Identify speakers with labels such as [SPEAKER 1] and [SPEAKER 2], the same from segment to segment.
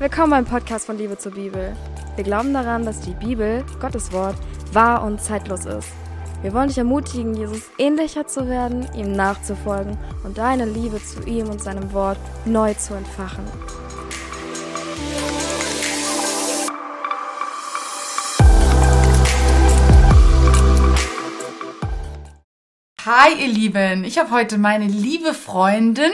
[SPEAKER 1] Willkommen beim Podcast von Liebe zur Bibel. Wir glauben daran, dass die Bibel, Gottes Wort, wahr und zeitlos ist. Wir wollen dich ermutigen, Jesus ähnlicher zu werden, ihm nachzufolgen und deine Liebe zu ihm und seinem Wort neu zu entfachen.
[SPEAKER 2] Hi ihr Lieben, ich habe heute meine liebe Freundin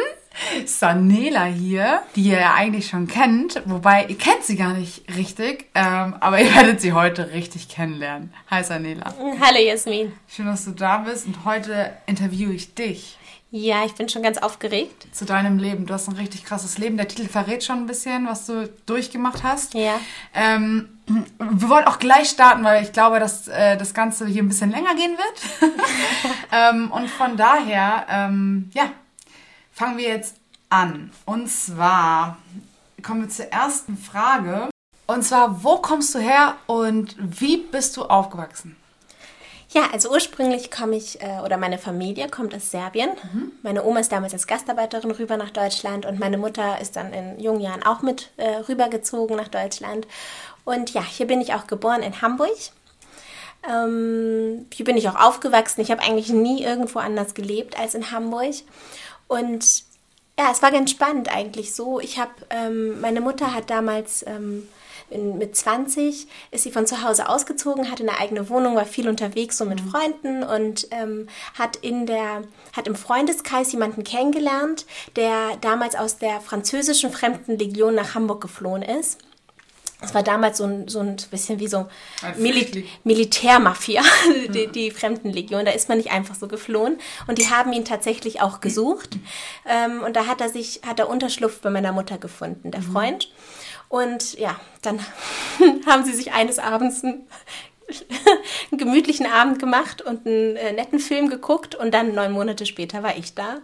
[SPEAKER 2] Sanela hier, die ihr ja eigentlich schon kennt, wobei ihr kennt sie gar nicht richtig, ähm, aber ihr werdet sie heute richtig kennenlernen. Hi Sanela.
[SPEAKER 3] Hallo Jasmin.
[SPEAKER 2] Schön, dass du da bist und heute interviewe ich dich.
[SPEAKER 3] Ja, ich bin schon ganz aufgeregt.
[SPEAKER 2] Zu deinem Leben. Du hast ein richtig krasses Leben. Der Titel verrät schon ein bisschen, was du durchgemacht hast.
[SPEAKER 3] Ja.
[SPEAKER 2] Ähm, wir wollen auch gleich starten, weil ich glaube, dass äh, das Ganze hier ein bisschen länger gehen wird. ähm, und von daher, ähm, ja, fangen wir jetzt an. Und zwar kommen wir zur ersten Frage. Und zwar, wo kommst du her und wie bist du aufgewachsen?
[SPEAKER 3] Ja, also ursprünglich komme ich, äh, oder meine Familie kommt aus Serbien. Meine Oma ist damals als Gastarbeiterin rüber nach Deutschland und meine Mutter ist dann in jungen Jahren auch mit äh, rübergezogen nach Deutschland. Und ja, hier bin ich auch geboren in Hamburg. Ähm, hier bin ich auch aufgewachsen. Ich habe eigentlich nie irgendwo anders gelebt als in Hamburg. Und ja, es war ganz spannend eigentlich so. Ich habe, ähm, meine Mutter hat damals ähm, in, mit 20 ist sie von zu Hause ausgezogen, hatte eine eigene Wohnung, war viel unterwegs so mit Freunden und ähm, hat in der hat im Freundeskreis jemanden kennengelernt, der damals aus der französischen Fremdenlegion nach Hamburg geflohen ist. Es war damals so ein, so ein bisschen wie so Mili. Militärmafia, die, die Fremdenlegion. Da ist man nicht einfach so geflohen. Und die haben ihn tatsächlich auch gesucht. Ähm, und da hat er sich, hat er Unterschlupf bei meiner Mutter gefunden, der Freund. Und ja, dann haben sie sich eines Abends einen, einen gemütlichen Abend gemacht und einen äh, netten Film geguckt. Und dann neun Monate später war ich da.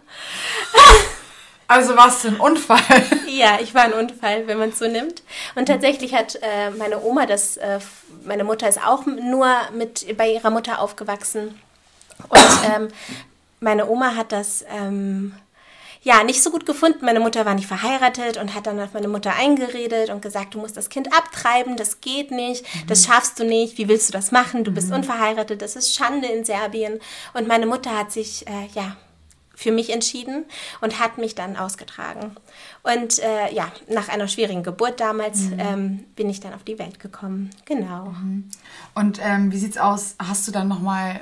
[SPEAKER 2] Also warst du ein Unfall?
[SPEAKER 3] Ja, ich war ein Unfall, wenn man es so nimmt. Und tatsächlich hat äh, meine Oma das, äh, meine Mutter ist auch nur mit bei ihrer Mutter aufgewachsen. Und ähm, meine Oma hat das ähm, ja nicht so gut gefunden. Meine Mutter war nicht verheiratet und hat dann auf meine Mutter eingeredet und gesagt, du musst das Kind abtreiben, das geht nicht, das schaffst du nicht, wie willst du das machen? Du bist unverheiratet, das ist Schande in Serbien. Und meine Mutter hat sich äh, ja für mich entschieden und hat mich dann ausgetragen. Und äh, ja, nach einer schwierigen Geburt damals ähm, bin ich dann auf die Welt gekommen. Genau.
[SPEAKER 2] Und ähm, wie sieht's aus? Hast du dann nochmal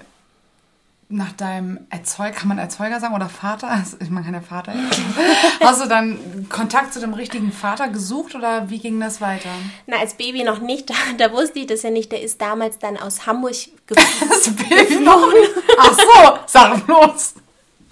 [SPEAKER 2] nach deinem Erzeuger, kann man Erzeuger sagen oder Vater? Also, Ich meine, kein Vater. Hast du dann Kontakt zu dem richtigen Vater gesucht oder wie ging das weiter?
[SPEAKER 3] Na, als Baby noch nicht, da, da wusste ich das ja nicht. Der ist damals dann aus Hamburg geflogen.
[SPEAKER 2] Das Baby noch nicht. Ach so, sag bloß.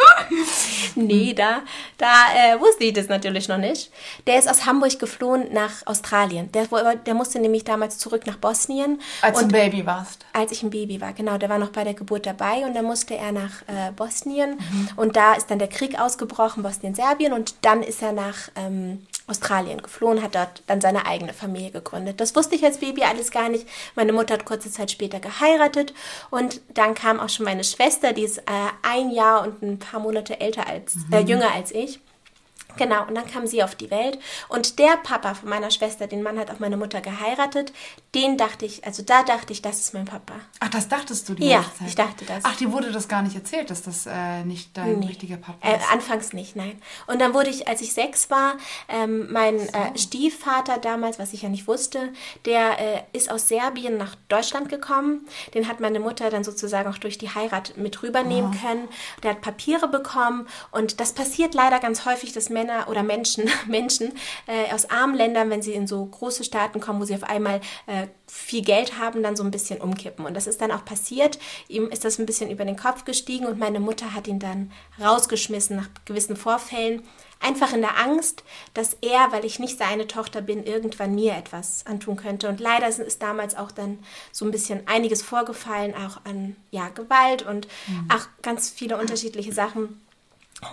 [SPEAKER 3] nee, da, da äh, wusste ich das natürlich noch nicht. Der ist aus Hamburg geflohen nach Australien. Der, der musste nämlich damals zurück nach Bosnien.
[SPEAKER 2] Als du ein Baby warst.
[SPEAKER 3] als ich ein Baby war, genau, der war noch bei der Geburt dabei und dann musste er nach äh, Bosnien und da ist dann der Krieg ausgebrochen, Bosnien-Serbien und dann ist er nach ähm, Australien geflohen, hat dort dann seine eigene Familie gegründet. Das wusste ich als Baby alles gar nicht. Meine Mutter hat kurze Zeit später geheiratet und dann kam auch schon meine Schwester, die ist äh, ein Jahr und ein paar Monate älter als, äh, jünger als ich. Genau, und dann kam sie auf die Welt. Und der Papa von meiner Schwester, den Mann hat auch meine Mutter geheiratet, den dachte ich, also da dachte ich, das ist mein Papa.
[SPEAKER 2] Ach, das dachtest du die
[SPEAKER 3] Ja,
[SPEAKER 2] Zeit?
[SPEAKER 3] ich dachte das.
[SPEAKER 2] Ach, dir wurde das gar nicht erzählt, dass das äh, nicht dein richtiger Papa
[SPEAKER 3] Äh,
[SPEAKER 2] ist.
[SPEAKER 3] anfangs nicht, nein. Und dann wurde ich, als ich sechs war, ähm, mein äh, Stiefvater damals, was ich ja nicht wusste, der äh, ist aus Serbien nach Deutschland gekommen. Den hat meine Mutter dann sozusagen auch durch die Heirat mit rübernehmen können. Der hat Papiere bekommen und das passiert leider ganz häufig, dass Männer oder Menschen, Menschen äh, aus armen Ländern, wenn sie in so große Staaten kommen, wo sie auf einmal äh, viel Geld haben, dann so ein bisschen umkippen. Und das ist dann auch passiert. Ihm ist das ein bisschen über den Kopf gestiegen und meine Mutter hat ihn dann rausgeschmissen nach gewissen Vorfällen. Einfach in der Angst, dass er, weil ich nicht seine Tochter bin, irgendwann mir etwas antun könnte. Und leider ist- damals auch dann so ein bisschen einiges vorgefallen, auch an ja, Gewalt und auch ganz viele unterschiedliche Sachen.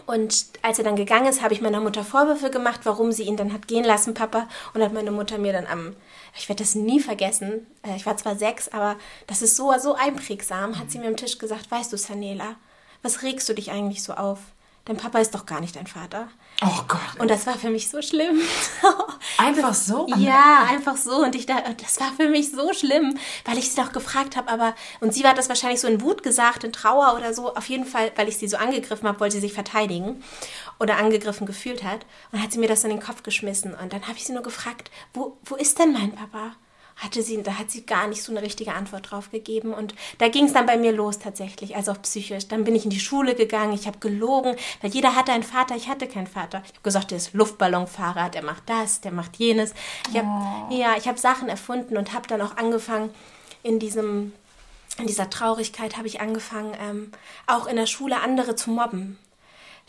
[SPEAKER 3] Und als er dann gegangen ist, habe ich meiner Mutter Vorwürfe gemacht, warum sie ihn dann hat gehen lassen, Papa. Und hat meine Mutter mir dann am, ich werde das nie vergessen, äh, ich war zwar sechs, aber das ist so, so einprägsam, hat sie mir am Tisch gesagt, weißt du, Sanela, was regst du dich eigentlich so auf? Dein Papa ist doch gar nicht dein Vater.
[SPEAKER 2] Oh Gott.
[SPEAKER 3] Und das war für mich so schlimm.
[SPEAKER 2] Einfach so?
[SPEAKER 3] Ja, einfach so. Und ich dachte, das war für mich so schlimm, weil ich sie doch gefragt habe, aber, und sie hat das wahrscheinlich so in Wut gesagt, in Trauer oder so. Auf jeden Fall, weil ich sie so angegriffen habe, wollte sie sich verteidigen oder angegriffen gefühlt hat. Und hat sie mir das in den Kopf geschmissen. Und dann habe ich sie nur gefragt, wo, wo ist denn mein Papa? Hatte sie, da hat sie gar nicht so eine richtige Antwort drauf gegeben. Und da ging es dann bei mir los tatsächlich, also auch psychisch. Dann bin ich in die Schule gegangen, ich habe gelogen, weil jeder hatte einen Vater, ich hatte keinen Vater. Ich habe gesagt, der ist Luftballonfahrer, der macht das, der macht jenes. Ich hab, oh. Ja, ich habe Sachen erfunden und habe dann auch angefangen, in diesem in dieser Traurigkeit habe ich angefangen, ähm, auch in der Schule andere zu mobben.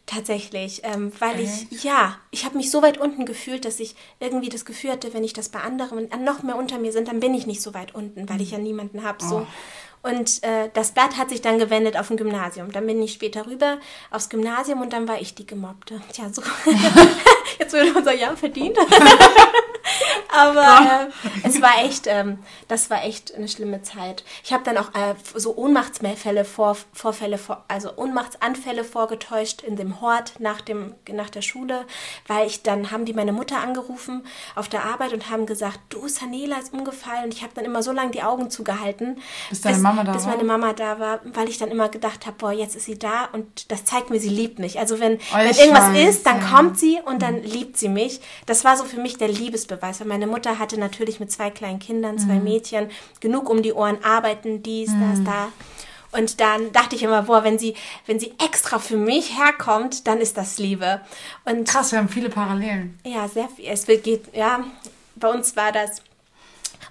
[SPEAKER 3] Tatsächlich, ähm, weil Echt? ich, ja, ich habe mich so weit unten gefühlt, dass ich irgendwie das Gefühl hatte, wenn ich das bei anderen noch mehr unter mir sind, dann bin ich nicht so weit unten, weil ich ja niemanden habe. So. Oh. Und äh, das Blatt hat sich dann gewendet auf ein Gymnasium. Dann bin ich später rüber aufs Gymnasium und dann war ich die Gemobbte. Tja, so. Jetzt würde unser Jahr verdient. Aber äh, es war echt, ähm, das war echt eine schlimme Zeit. Ich habe dann auch äh, so Ohnmachtsfälle vor, Vorfälle, vor, also Ohnmachtsanfälle vorgetäuscht in dem Hort nach, dem, nach der Schule, weil ich dann haben die meine Mutter angerufen auf der Arbeit und haben gesagt, du Sanela ist umgefallen. Und ich habe dann immer so lange die Augen zugehalten,
[SPEAKER 2] bis, deine Mama da
[SPEAKER 3] bis meine Mama da war, weil ich dann immer gedacht habe, boah, jetzt ist sie da und das zeigt mir, sie liebt mich. Also wenn, oh, wenn irgendwas weiß, ist, dann ja. kommt sie und dann liebt sie mich. Das war so für mich der Liebesbeweis, weil meine meine Mutter hatte natürlich mit zwei kleinen Kindern, zwei mhm. Mädchen, genug um die Ohren, arbeiten, dies, mhm. das, da. Und dann dachte ich immer, boah, wenn sie, wenn sie extra für mich herkommt, dann ist das Liebe. Und
[SPEAKER 2] Krass, wir haben viele Parallelen.
[SPEAKER 3] Ja, sehr viel. Es geht, ja, bei uns war das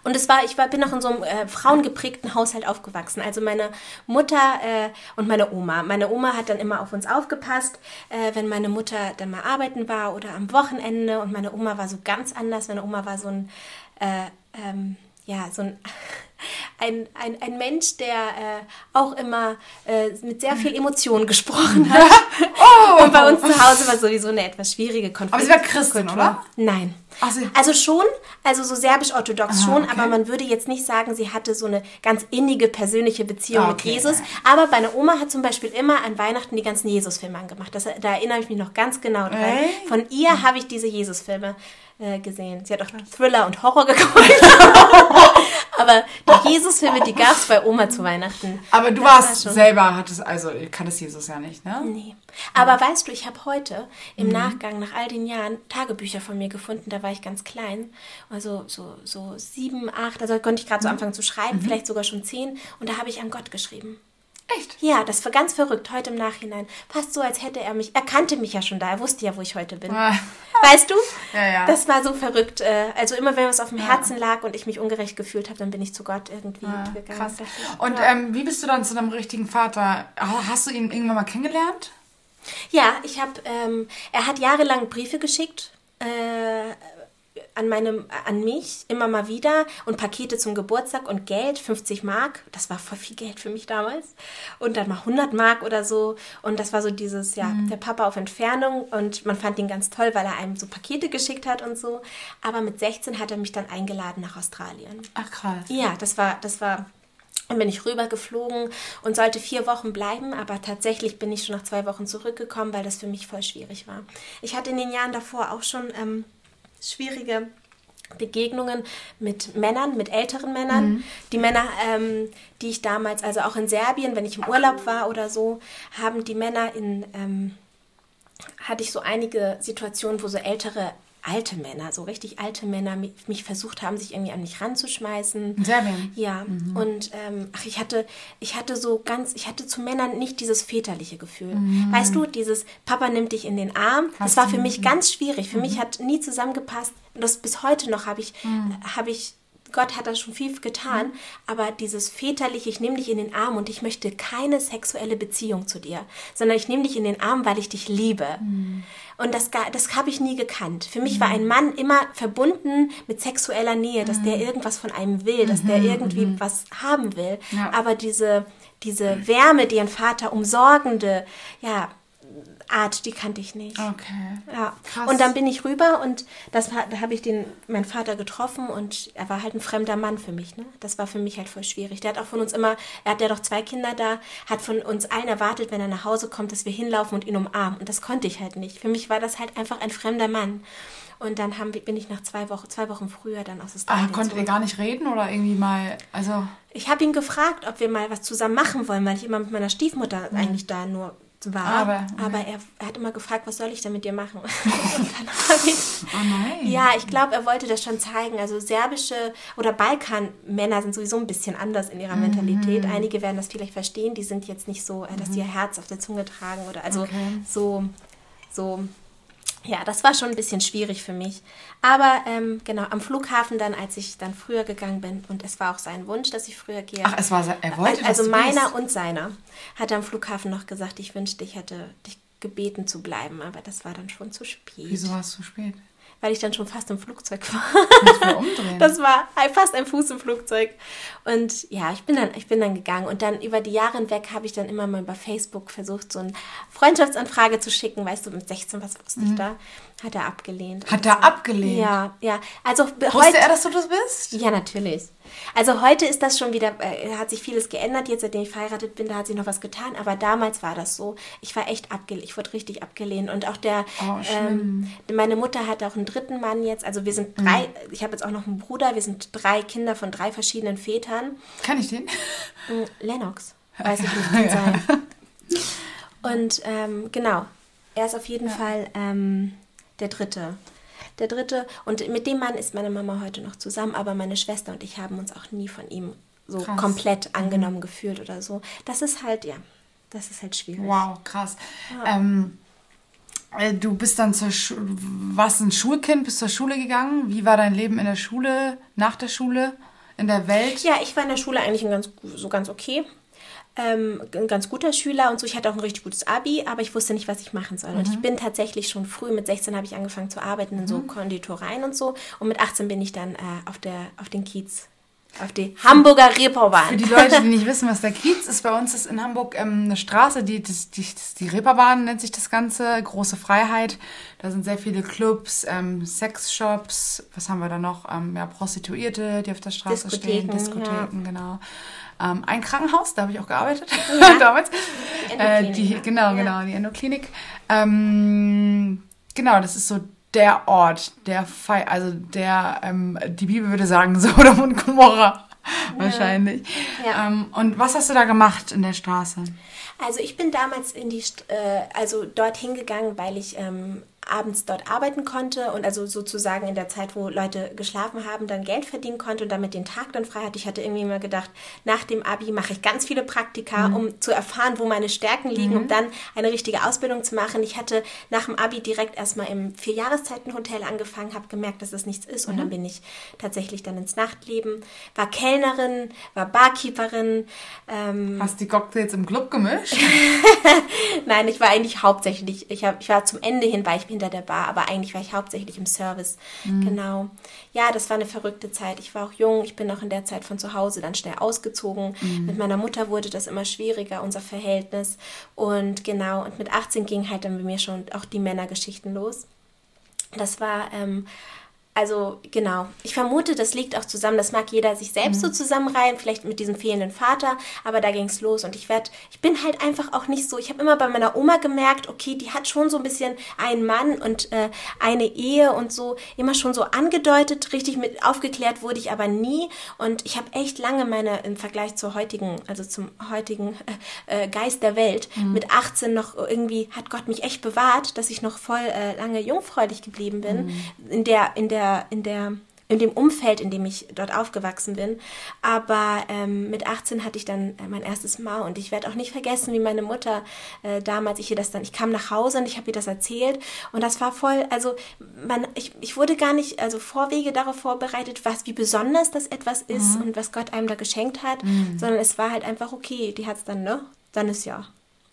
[SPEAKER 3] und es war, ich war, bin noch in so einem äh, frauengeprägten Haushalt aufgewachsen. Also meine Mutter äh, und meine Oma. Meine Oma hat dann immer auf uns aufgepasst, äh, wenn meine Mutter dann mal arbeiten war oder am Wochenende. Und meine Oma war so ganz anders. Meine Oma war so ein, äh, ähm, ja, so ein ein, ein, ein Mensch, der äh, auch immer äh, mit sehr viel Emotion gesprochen hat. oh. Und bei uns zu Hause war sowieso eine etwas schwierige Konflikt.
[SPEAKER 2] Aber sie war Christin, oder?
[SPEAKER 3] Nein. So. Also schon, also so serbisch-orthodox schon, okay. aber man würde jetzt nicht sagen, sie hatte so eine ganz innige persönliche Beziehung okay. mit Jesus. Aber meine Oma hat zum Beispiel immer an Weihnachten die ganzen Jesus-Filme angemacht. Das, da erinnere ich mich noch ganz genau dran. Hey. Von ihr habe ich diese Jesus-Filme äh, gesehen. Sie hat auch Thriller und Horror geguckt. Aber die Jesus-Filme, die gab es bei Oma zu Weihnachten.
[SPEAKER 2] Aber du das warst war selber, hattest, also kanntest Jesus ja nicht, ne?
[SPEAKER 3] Nee. Aber ja. weißt du, ich habe heute im mhm. Nachgang nach all den Jahren Tagebücher von mir gefunden, da war ich ganz klein. Also so, so sieben, acht, also konnte ich gerade so mhm. anfangen zu schreiben, mhm. vielleicht sogar schon zehn. Und da habe ich an Gott geschrieben.
[SPEAKER 2] Echt?
[SPEAKER 3] Ja, das war ganz verrückt, heute im Nachhinein. Fast so, als hätte er mich, er kannte mich ja schon da, er wusste ja, wo ich heute bin. Ah. Weißt du?
[SPEAKER 2] Ja, ja.
[SPEAKER 3] Das war so verrückt. Äh, also immer, wenn was auf dem ja. Herzen lag und ich mich ungerecht gefühlt habe, dann bin ich zu Gott irgendwie
[SPEAKER 2] ah, gegangen. Krass. Und ähm, wie bist du dann zu deinem richtigen Vater? Hast du ihn irgendwann mal kennengelernt?
[SPEAKER 3] Ja, ich habe, ähm, er hat jahrelang Briefe geschickt. Äh, an meinem, an mich immer mal wieder und Pakete zum Geburtstag und Geld, 50 Mark, das war voll viel Geld für mich damals und dann mal 100 Mark oder so und das war so dieses, ja, mhm. der Papa auf Entfernung und man fand ihn ganz toll, weil er einem so Pakete geschickt hat und so, aber mit 16 hat er mich dann eingeladen nach Australien.
[SPEAKER 2] Ach krass.
[SPEAKER 3] Ja, das war, das war dann bin ich rübergeflogen und sollte vier Wochen bleiben, aber tatsächlich bin ich schon nach zwei Wochen zurückgekommen, weil das für mich voll schwierig war. Ich hatte in den Jahren davor auch schon ähm, schwierige Begegnungen mit Männern, mit älteren Männern. Mhm. Die Männer, ähm, die ich damals, also auch in Serbien, wenn ich im Urlaub war oder so, haben die Männer in, ähm, hatte ich so einige Situationen, wo so ältere alte Männer, so richtig alte Männer mich versucht haben, sich irgendwie an mich ranzuschmeißen.
[SPEAKER 2] Serbien.
[SPEAKER 3] Ja. Mhm. Und ähm, ach, ich hatte, ich hatte so ganz, ich hatte zu Männern nicht dieses väterliche Gefühl. Mhm. Weißt du, dieses Papa nimmt dich in den Arm, Hast das war für mich ganz schwierig. Für mhm. mich hat nie zusammengepasst. Das bis heute noch habe ich, mhm. habe ich Gott hat da schon viel getan, mhm. aber dieses väterliche, ich nehme dich in den Arm und ich möchte keine sexuelle Beziehung zu dir, sondern ich nehme dich in den Arm, weil ich dich liebe. Mhm. Und das, das habe ich nie gekannt. Für mich mhm. war ein Mann immer verbunden mit sexueller Nähe, dass der mhm. irgendwas von einem will, dass der mhm. irgendwie mhm. was haben will. Ja. Aber diese, diese Wärme, die ein Vater umsorgende, ja, Art, die kannte ich nicht.
[SPEAKER 2] Okay.
[SPEAKER 3] Ja.
[SPEAKER 2] Krass.
[SPEAKER 3] Und dann bin ich rüber und das da habe ich den, meinen Vater getroffen und er war halt ein fremder Mann für mich. Ne? Das war für mich halt voll schwierig. Der hat auch von uns immer, er hat ja doch zwei Kinder da, hat von uns allen erwartet, wenn er nach Hause kommt, dass wir hinlaufen und ihn umarmen. Und das konnte ich halt nicht. Für mich war das halt einfach ein fremder Mann. Und dann haben, bin ich nach zwei Wochen, zwei Wochen früher dann aus
[SPEAKER 2] Ah,
[SPEAKER 3] Australien
[SPEAKER 2] konntet ihr gar nicht reden oder irgendwie mal, also,
[SPEAKER 3] Ich habe ihn gefragt, ob wir mal was zusammen machen wollen, weil ich immer mit meiner Stiefmutter eigentlich da nur war.
[SPEAKER 2] Mhm. Aber-
[SPEAKER 3] Aber er, er hat immer gefragt, was soll ich denn mit dir machen?
[SPEAKER 2] Oh nein.
[SPEAKER 3] Ja, ich glaube, er wollte das schon zeigen. Also serbische oder Balkan-Männer sind sowieso ein bisschen anders in ihrer Mentalität.
[SPEAKER 2] Mhm.
[SPEAKER 3] Einige werden das vielleicht verstehen. Die sind jetzt nicht so, äh, dass sie ihr Herz auf der Zunge tragen oder also so, so. Ja, das war schon ein bisschen schwierig für mich. Aber ähm, genau, am Flughafen dann, als ich dann früher gegangen bin, und es war auch sein Wunsch, dass ich früher gehe.
[SPEAKER 2] Ach, es war, se- er wollte,
[SPEAKER 3] also
[SPEAKER 2] du
[SPEAKER 3] meiner und seiner hat er am Flughafen noch gesagt, ich wünschte, ich hätte dich gebeten zu bleiben, aber das war dann schon zu spät
[SPEAKER 2] Wieso war es zu spät?
[SPEAKER 3] Weil ich dann schon fast im Flugzeug war. Das war fast ein Fuß im Flugzeug. Und ja, ich bin dann, ich bin dann gegangen. Und dann über die Jahre hinweg habe ich dann immer mal bei Facebook versucht, so eine Freundschaftsanfrage zu schicken. Weißt du, mit 16, was wusste ich da? Hat er abgelehnt.
[SPEAKER 2] Mhm. Hat er abgelehnt?
[SPEAKER 3] Ja, ja. Also
[SPEAKER 2] Wusste er, dass du das bist?
[SPEAKER 3] ja, natürlich. Also heute ist das schon wieder, äh, hat sich vieles geändert, jetzt seitdem ich verheiratet bin, da hat sich noch was getan, aber damals war das so. Ich war echt abgelehnt, ich wurde richtig abgelehnt. Und auch der,
[SPEAKER 2] Oh,
[SPEAKER 3] ähm, meine Mutter hat auch einen dritten Mann jetzt, also wir sind
[SPEAKER 2] Mhm.
[SPEAKER 3] drei, ich habe jetzt auch noch einen Bruder, wir sind drei Kinder von drei verschiedenen Vätern.
[SPEAKER 2] Kann ich den?
[SPEAKER 3] Mm, Lennox, weiß ich nicht, kann sein. Und ähm, genau, er ist auf jeden Fall ähm, der Dritte. Der Dritte. Und mit dem Mann ist meine Mama heute noch zusammen, aber meine Schwester und ich haben uns auch nie von ihm so
[SPEAKER 2] Krass.
[SPEAKER 3] komplett angenommen gefühlt oder so. Das ist halt, ja, das ist halt schwierig.
[SPEAKER 2] Wow, krass. Ähm, äh, du bist dann zur Schu warst ein Schulkind, bist zur Schule gegangen. Wie war dein Leben in der Schule, nach der Schule, in der Welt?
[SPEAKER 3] Ja, ich war in der Schule eigentlich ein ganz, so ganz okay. Ähm, ein ganz guter Schüler und so. Ich hatte auch ein richtig gutes Abi, aber ich wusste nicht, was ich machen soll. Und ich bin tatsächlich schon früh, mit 16 habe ich angefangen zu arbeiten in so Konditoreien und so. Und mit 18 bin ich dann äh, auf, der, auf den Kiez, auf die Hamburger Reeperbahn.
[SPEAKER 2] Für die Leute, die nicht wissen, was der Kiez ist, bei uns ist in Hamburg ähm, eine Straße, die, die, die, die Reeperbahn nennt sich das Ganze, große Freiheit. Da sind sehr viele Clubs, ähm, Sexshops, was haben wir da noch? Ähm, ja, Prostituierte, die auf der Straße stehen,
[SPEAKER 3] Diskotheken,
[SPEAKER 2] Diskotheken, genau. Ähm, ein Krankenhaus, da habe ich auch gearbeitet damals. Äh,
[SPEAKER 3] Endoklinik,
[SPEAKER 2] die,
[SPEAKER 3] ja.
[SPEAKER 2] genau,
[SPEAKER 3] Ja.
[SPEAKER 2] genau, die Endoklinik. Ähm, genau, das ist so der Ort, der Fei also der, ähm, die Bibel würde sagen, Sodom und Gomorra wahrscheinlich.
[SPEAKER 3] Ja.
[SPEAKER 2] Ähm, und was hast du da gemacht in der Straße?
[SPEAKER 3] Also ich bin damals in die, St- äh, also dorthin gegangen, weil ich ähm, abends dort arbeiten konnte und also sozusagen in der Zeit, wo Leute geschlafen haben, dann Geld verdienen konnte und damit den Tag dann frei hatte. Ich hatte irgendwie immer gedacht, nach dem Abi mache ich ganz viele Praktika, um zu erfahren, wo meine Stärken liegen, um dann eine richtige Ausbildung zu machen. Ich hatte nach dem Abi direkt erstmal im Vierjahreszeitenhotel angefangen, habe gemerkt, dass das nichts ist und dann bin ich tatsächlich dann ins Nachtleben, war Kellnerin, war Barkeeperin, ähm,
[SPEAKER 2] Hast die Cocktails im Club gemischt?
[SPEAKER 3] Nein, ich war eigentlich hauptsächlich, ich, hab, ich war zum Ende hin, war ich hinter der Bar, aber eigentlich war ich hauptsächlich im Service. Genau. Ja, das war eine verrückte Zeit. Ich war auch jung, ich bin auch in der Zeit von zu Hause dann schnell ausgezogen. Mit meiner Mutter wurde das immer schwieriger, unser Verhältnis. Und genau, und mit 18 ging halt dann bei mir schon auch die Männergeschichten los. Das war, ähm, also genau, ich vermute, das liegt auch zusammen, das mag jeder sich selbst so zusammenreihen, vielleicht mit diesem fehlenden Vater, aber da ging es los und ich werd, ich bin halt einfach auch nicht so, ich habe immer bei meiner Oma gemerkt, okay, die hat schon so ein bisschen einen Mann und äh, eine Ehe und so, immer schon so angedeutet, richtig mit aufgeklärt wurde ich aber nie und ich habe echt lange meine, im Vergleich zur heutigen, also zum heutigen äh, Geist der Welt, mit 18 noch irgendwie, hat Gott mich echt bewahrt, dass ich noch voll äh, lange jungfräulich geblieben bin, in der, in der, in der, in dem Umfeld, in dem ich dort aufgewachsen bin. Aber ähm, mit 18 hatte ich dann äh, mein erstes Mal und ich werde auch nicht vergessen, wie meine Mutter äh, damals, ich ihr das dann, ich kam nach Hause und ich habe ihr das erzählt und das war voll, also man, ich, ich wurde gar nicht, also Vorwege darauf vorbereitet, was, wie besonders das etwas ist und was Gott einem da geschenkt hat, sondern es war halt einfach okay, die hat es dann, ne? Dann ist ja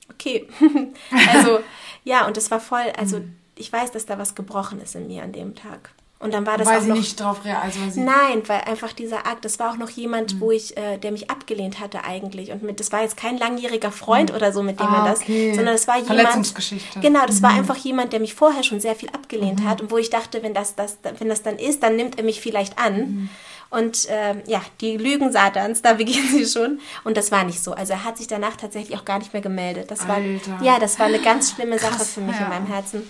[SPEAKER 3] okay. also ja, und es war voll, also ich weiß, dass da was gebrochen ist in mir an dem Tag. Und dann war das
[SPEAKER 2] weil
[SPEAKER 3] auch
[SPEAKER 2] sie
[SPEAKER 3] noch,
[SPEAKER 2] nicht drauf reagiert. Also weil sie
[SPEAKER 3] Nein, weil einfach dieser Akt, das war auch noch
[SPEAKER 2] Mhm.
[SPEAKER 3] jemand, wo ich, äh, der mich abgelehnt hatte eigentlich. Und mit, das war jetzt kein langjähriger Freund oder so, mit dem
[SPEAKER 2] Ah,
[SPEAKER 3] man das,
[SPEAKER 2] okay.
[SPEAKER 3] sondern das war jemand.
[SPEAKER 2] Verletzungsgeschichte. Mhm.
[SPEAKER 3] Genau, das war einfach jemand, der mich vorher schon sehr viel abgelehnt hat und wo ich dachte, wenn das, das, wenn das dann ist, dann nimmt er mich vielleicht an.
[SPEAKER 2] Mhm.
[SPEAKER 3] Und ähm, ja, die Lügen Satans, da beginnen sie schon. Und das war nicht so. Also er hat sich danach tatsächlich auch gar nicht mehr gemeldet. Das war,
[SPEAKER 2] Alter.
[SPEAKER 3] ja, das war eine ganz schlimme Sache
[SPEAKER 2] Krass,
[SPEAKER 3] für mich
[SPEAKER 2] ja.
[SPEAKER 3] in meinem Herzen.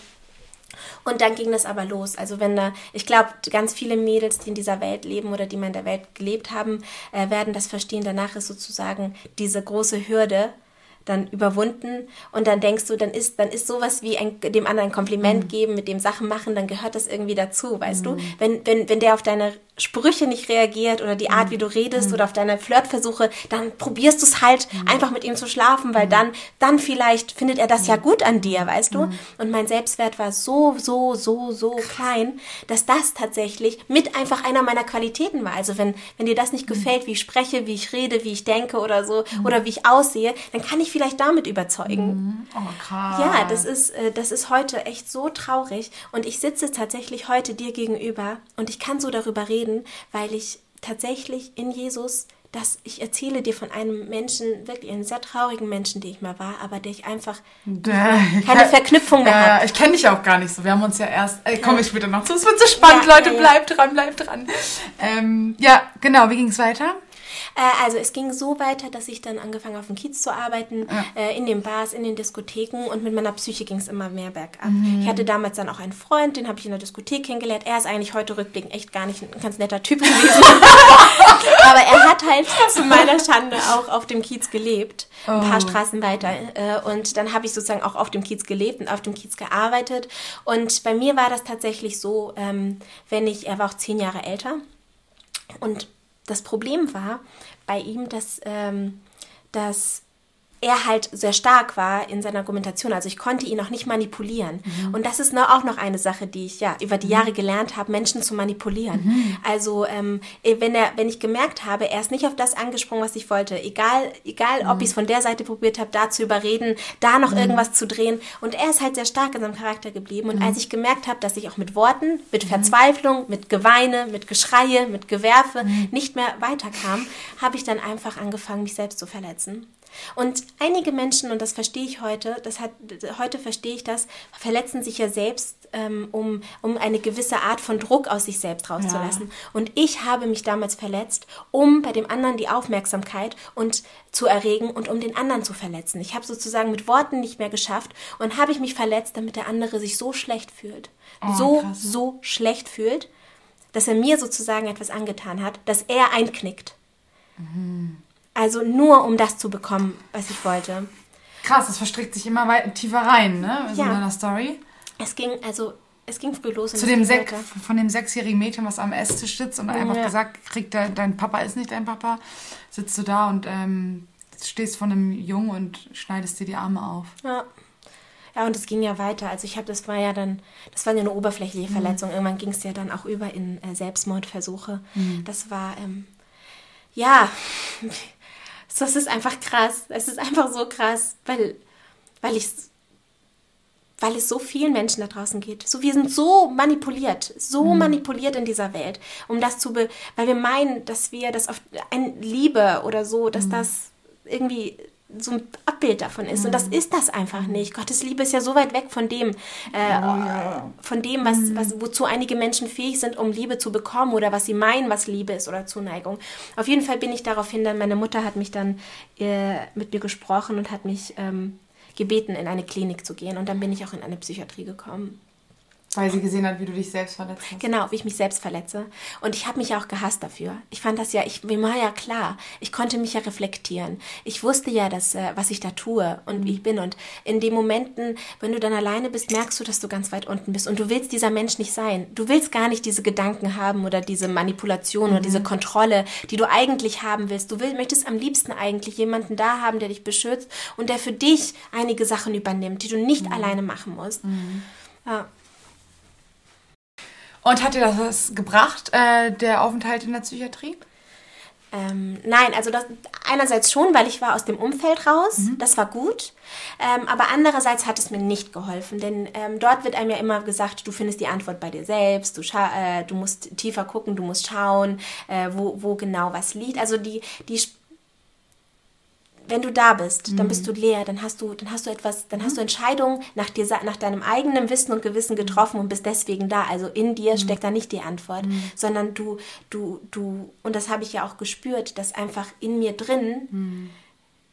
[SPEAKER 3] Und dann ging das aber los. Also wenn da, ich glaube, ganz viele Mädels, die in dieser Welt leben oder die mal in der Welt gelebt haben, äh, werden das verstehen. Danach ist sozusagen diese große Hürde dann überwunden und dann denkst du, dann ist, dann ist sowas wie ein, dem anderen ein Kompliment geben, mit dem Sachen machen, dann gehört das irgendwie dazu, weißt du? Wenn, wenn, wenn der auf deine Sprüche nicht reagiert oder die Art, wie du redest oder auf deine Flirtversuche, dann probierst du es halt einfach mit ihm zu schlafen, weil dann, dann vielleicht findet er das ja gut an dir, weißt du? Und mein Selbstwert war so, so, so, so klein, dass das tatsächlich mit einfach einer meiner Qualitäten war. Also wenn, wenn dir das nicht gefällt, wie ich spreche, wie ich rede, wie ich denke oder so, oder wie ich aussehe, dann kann ich vielleicht damit überzeugen.
[SPEAKER 2] Oh, krass.
[SPEAKER 3] Ja, das ist, äh, das ist heute echt so traurig. Und ich sitze tatsächlich heute dir gegenüber und ich kann so darüber reden, weil ich tatsächlich in Jesus, dass ich erzähle dir von einem Menschen, wirklich einen sehr traurigen Menschen, der ich mal war, aber der ich einfach
[SPEAKER 2] Äh,
[SPEAKER 3] keine Verknüpfung mehr habe.
[SPEAKER 2] Äh, ich kenne dich auch gar nicht so. Wir haben uns ja erst. Äh, Komme ich später noch zu. Es wird so spannend,
[SPEAKER 3] Ja,
[SPEAKER 2] Leute.
[SPEAKER 3] ja.
[SPEAKER 2] Bleibt dran, bleibt dran. Ähm, ja, genau. Wie ging es weiter?
[SPEAKER 3] Äh, also es ging so weiter, dass ich dann angefangen auf dem Kiez zu arbeiten, äh, in den Bars, in den Diskotheken und mit meiner Psyche ging es immer mehr bergab. Ich hatte damals dann auch einen Freund, den habe ich in der Diskothek kennengelernt. Er ist eigentlich heute rückblickend echt gar nicht ein ganz netter Typ gewesen. Aber er hat halt zu meiner Schande auch auf dem Kiez gelebt, ein paar Straßen weiter. Äh, Und dann habe ich sozusagen auch auf dem Kiez gelebt und auf dem Kiez gearbeitet. Und bei mir war das tatsächlich so, ähm, wenn ich, er war auch zehn Jahre älter. Und das Problem war bei ihm, dass, ähm, dass er halt sehr stark war in seiner Argumentation. Also ich konnte ihn auch nicht manipulieren. Und das ist auch noch eine Sache, die ich ja über die Jahre gelernt habe, Menschen zu manipulieren. Also ähm, wenn er, wenn ich gemerkt habe, er ist nicht auf das angesprungen, was ich wollte, egal, egal ob ich es von der Seite probiert habe, da zu überreden, da noch irgendwas zu drehen. Und er ist halt sehr stark in seinem Charakter geblieben. Und als ich gemerkt habe, dass ich auch mit Worten, mit Verzweiflung, mit Geweine, mit Geschreie, mit Gewerfe nicht mehr weiterkam, habe ich dann einfach angefangen, mich selbst zu verletzen. Und einige Menschen, und das verstehe ich heute, das hat, heute verstehe ich das, verletzen sich ja selbst, ähm, um, um eine gewisse Art von Druck aus sich selbst rauszulassen. Und ich habe mich damals verletzt, um bei dem anderen die Aufmerksamkeit und zu erregen und um den anderen zu verletzen. Ich habe sozusagen mit Worten nicht mehr geschafft und habe ich mich verletzt, damit der andere sich so schlecht fühlt. so,
[SPEAKER 2] krass.
[SPEAKER 3] so schlecht fühlt, dass er mir sozusagen etwas angetan hat, dass er einknickt. Also nur um das zu bekommen, was ich wollte.
[SPEAKER 2] Krass, das verstrickt sich immer weit, tiefer rein, ne? So
[SPEAKER 3] Ja.
[SPEAKER 2] in deiner Story.
[SPEAKER 3] Es ging also, es ging früh los.
[SPEAKER 2] Zu dem Sek
[SPEAKER 3] weiter.
[SPEAKER 2] von dem sechsjährigen Mädchen, was am Esstisch sitzt und einfach
[SPEAKER 3] Ja.
[SPEAKER 2] gesagt kriegt, dein, dein Papa ist nicht dein Papa, sitzt du da und ähm, stehst vor einem Jungen und schneidest dir die Arme auf.
[SPEAKER 3] Ja. Ja, und es ging ja weiter. Also ich habe, das war ja dann, das war ja eine oberflächliche
[SPEAKER 2] Mhm.
[SPEAKER 3] Verletzung. Irgendwann ging es ja dann auch über in äh, Selbstmordversuche.
[SPEAKER 2] Mhm.
[SPEAKER 3] Das war, ähm, ja, das ist einfach krass. Es ist einfach so krass, weil, weil ich weil es so vielen Menschen da draußen geht. So, wir sind so manipuliert, so
[SPEAKER 2] Mhm.
[SPEAKER 3] manipuliert in dieser Welt, um das zu, be weil wir meinen, dass wir das auf ein Liebe oder so,
[SPEAKER 2] Mhm.
[SPEAKER 3] dass das irgendwie so ein Abbild davon ist. Und das
[SPEAKER 2] Mhm.
[SPEAKER 3] ist das einfach nicht. Gottes Liebe ist ja so weit weg von dem, äh, von dem, was,
[SPEAKER 2] Mhm.
[SPEAKER 3] was, wozu einige Menschen fähig sind, um Liebe zu bekommen oder was sie meinen, was Liebe ist oder Zuneigung. Auf jeden Fall bin ich daraufhin dann, meine Mutter hat mich dann äh, mit mir gesprochen und hat mich ähm, gebeten, in eine Klinik zu gehen. Und dann bin ich auch in eine Psychiatrie gekommen.
[SPEAKER 2] Weil sie gesehen hat, wie du dich selbst verletzt hast.
[SPEAKER 3] Genau, wie ich mich selbst verletze. Und ich habe mich ja auch gehasst dafür. Ich fand das ja, ich, mir war ja klar, ich konnte mich ja reflektieren. Ich wusste ja, dass, äh, was ich da tue und wie ich bin. Und in den Momenten, wenn du dann alleine bist, merkst du, dass du ganz weit unten bist. Und du willst dieser Mensch nicht sein. Du willst gar nicht diese Gedanken haben oder diese Manipulation oder diese Kontrolle, die du eigentlich haben willst. Du will, möchtest am liebsten eigentlich jemanden da haben, der dich beschützt und der für dich einige Sachen übernimmt, die du nicht alleine machen musst. Ja.
[SPEAKER 2] Und hat dir das was gebracht, äh, der Aufenthalt in der Psychiatrie?
[SPEAKER 3] Ähm, nein, also das, einerseits schon, weil ich war aus dem Umfeld raus,
[SPEAKER 2] Mhm.
[SPEAKER 3] das war gut, ähm, aber andererseits hat es mir nicht geholfen, denn ähm, dort wird einem ja immer gesagt, du findest die Antwort bei dir selbst, du, äh, du musst tiefer gucken, du musst schauen, äh, wo, wo genau was liegt. Also die, die wenn du da bist, dann bist du leer, dann hast du, dann hast du etwas, dann hast du Entscheidungen nach dir, nach deinem eigenen Wissen und Gewissen getroffen und bist deswegen da. Also in dir steckt da nicht die Antwort, sondern du, du, du, und das habe ich ja auch gespürt, dass einfach in mir drin,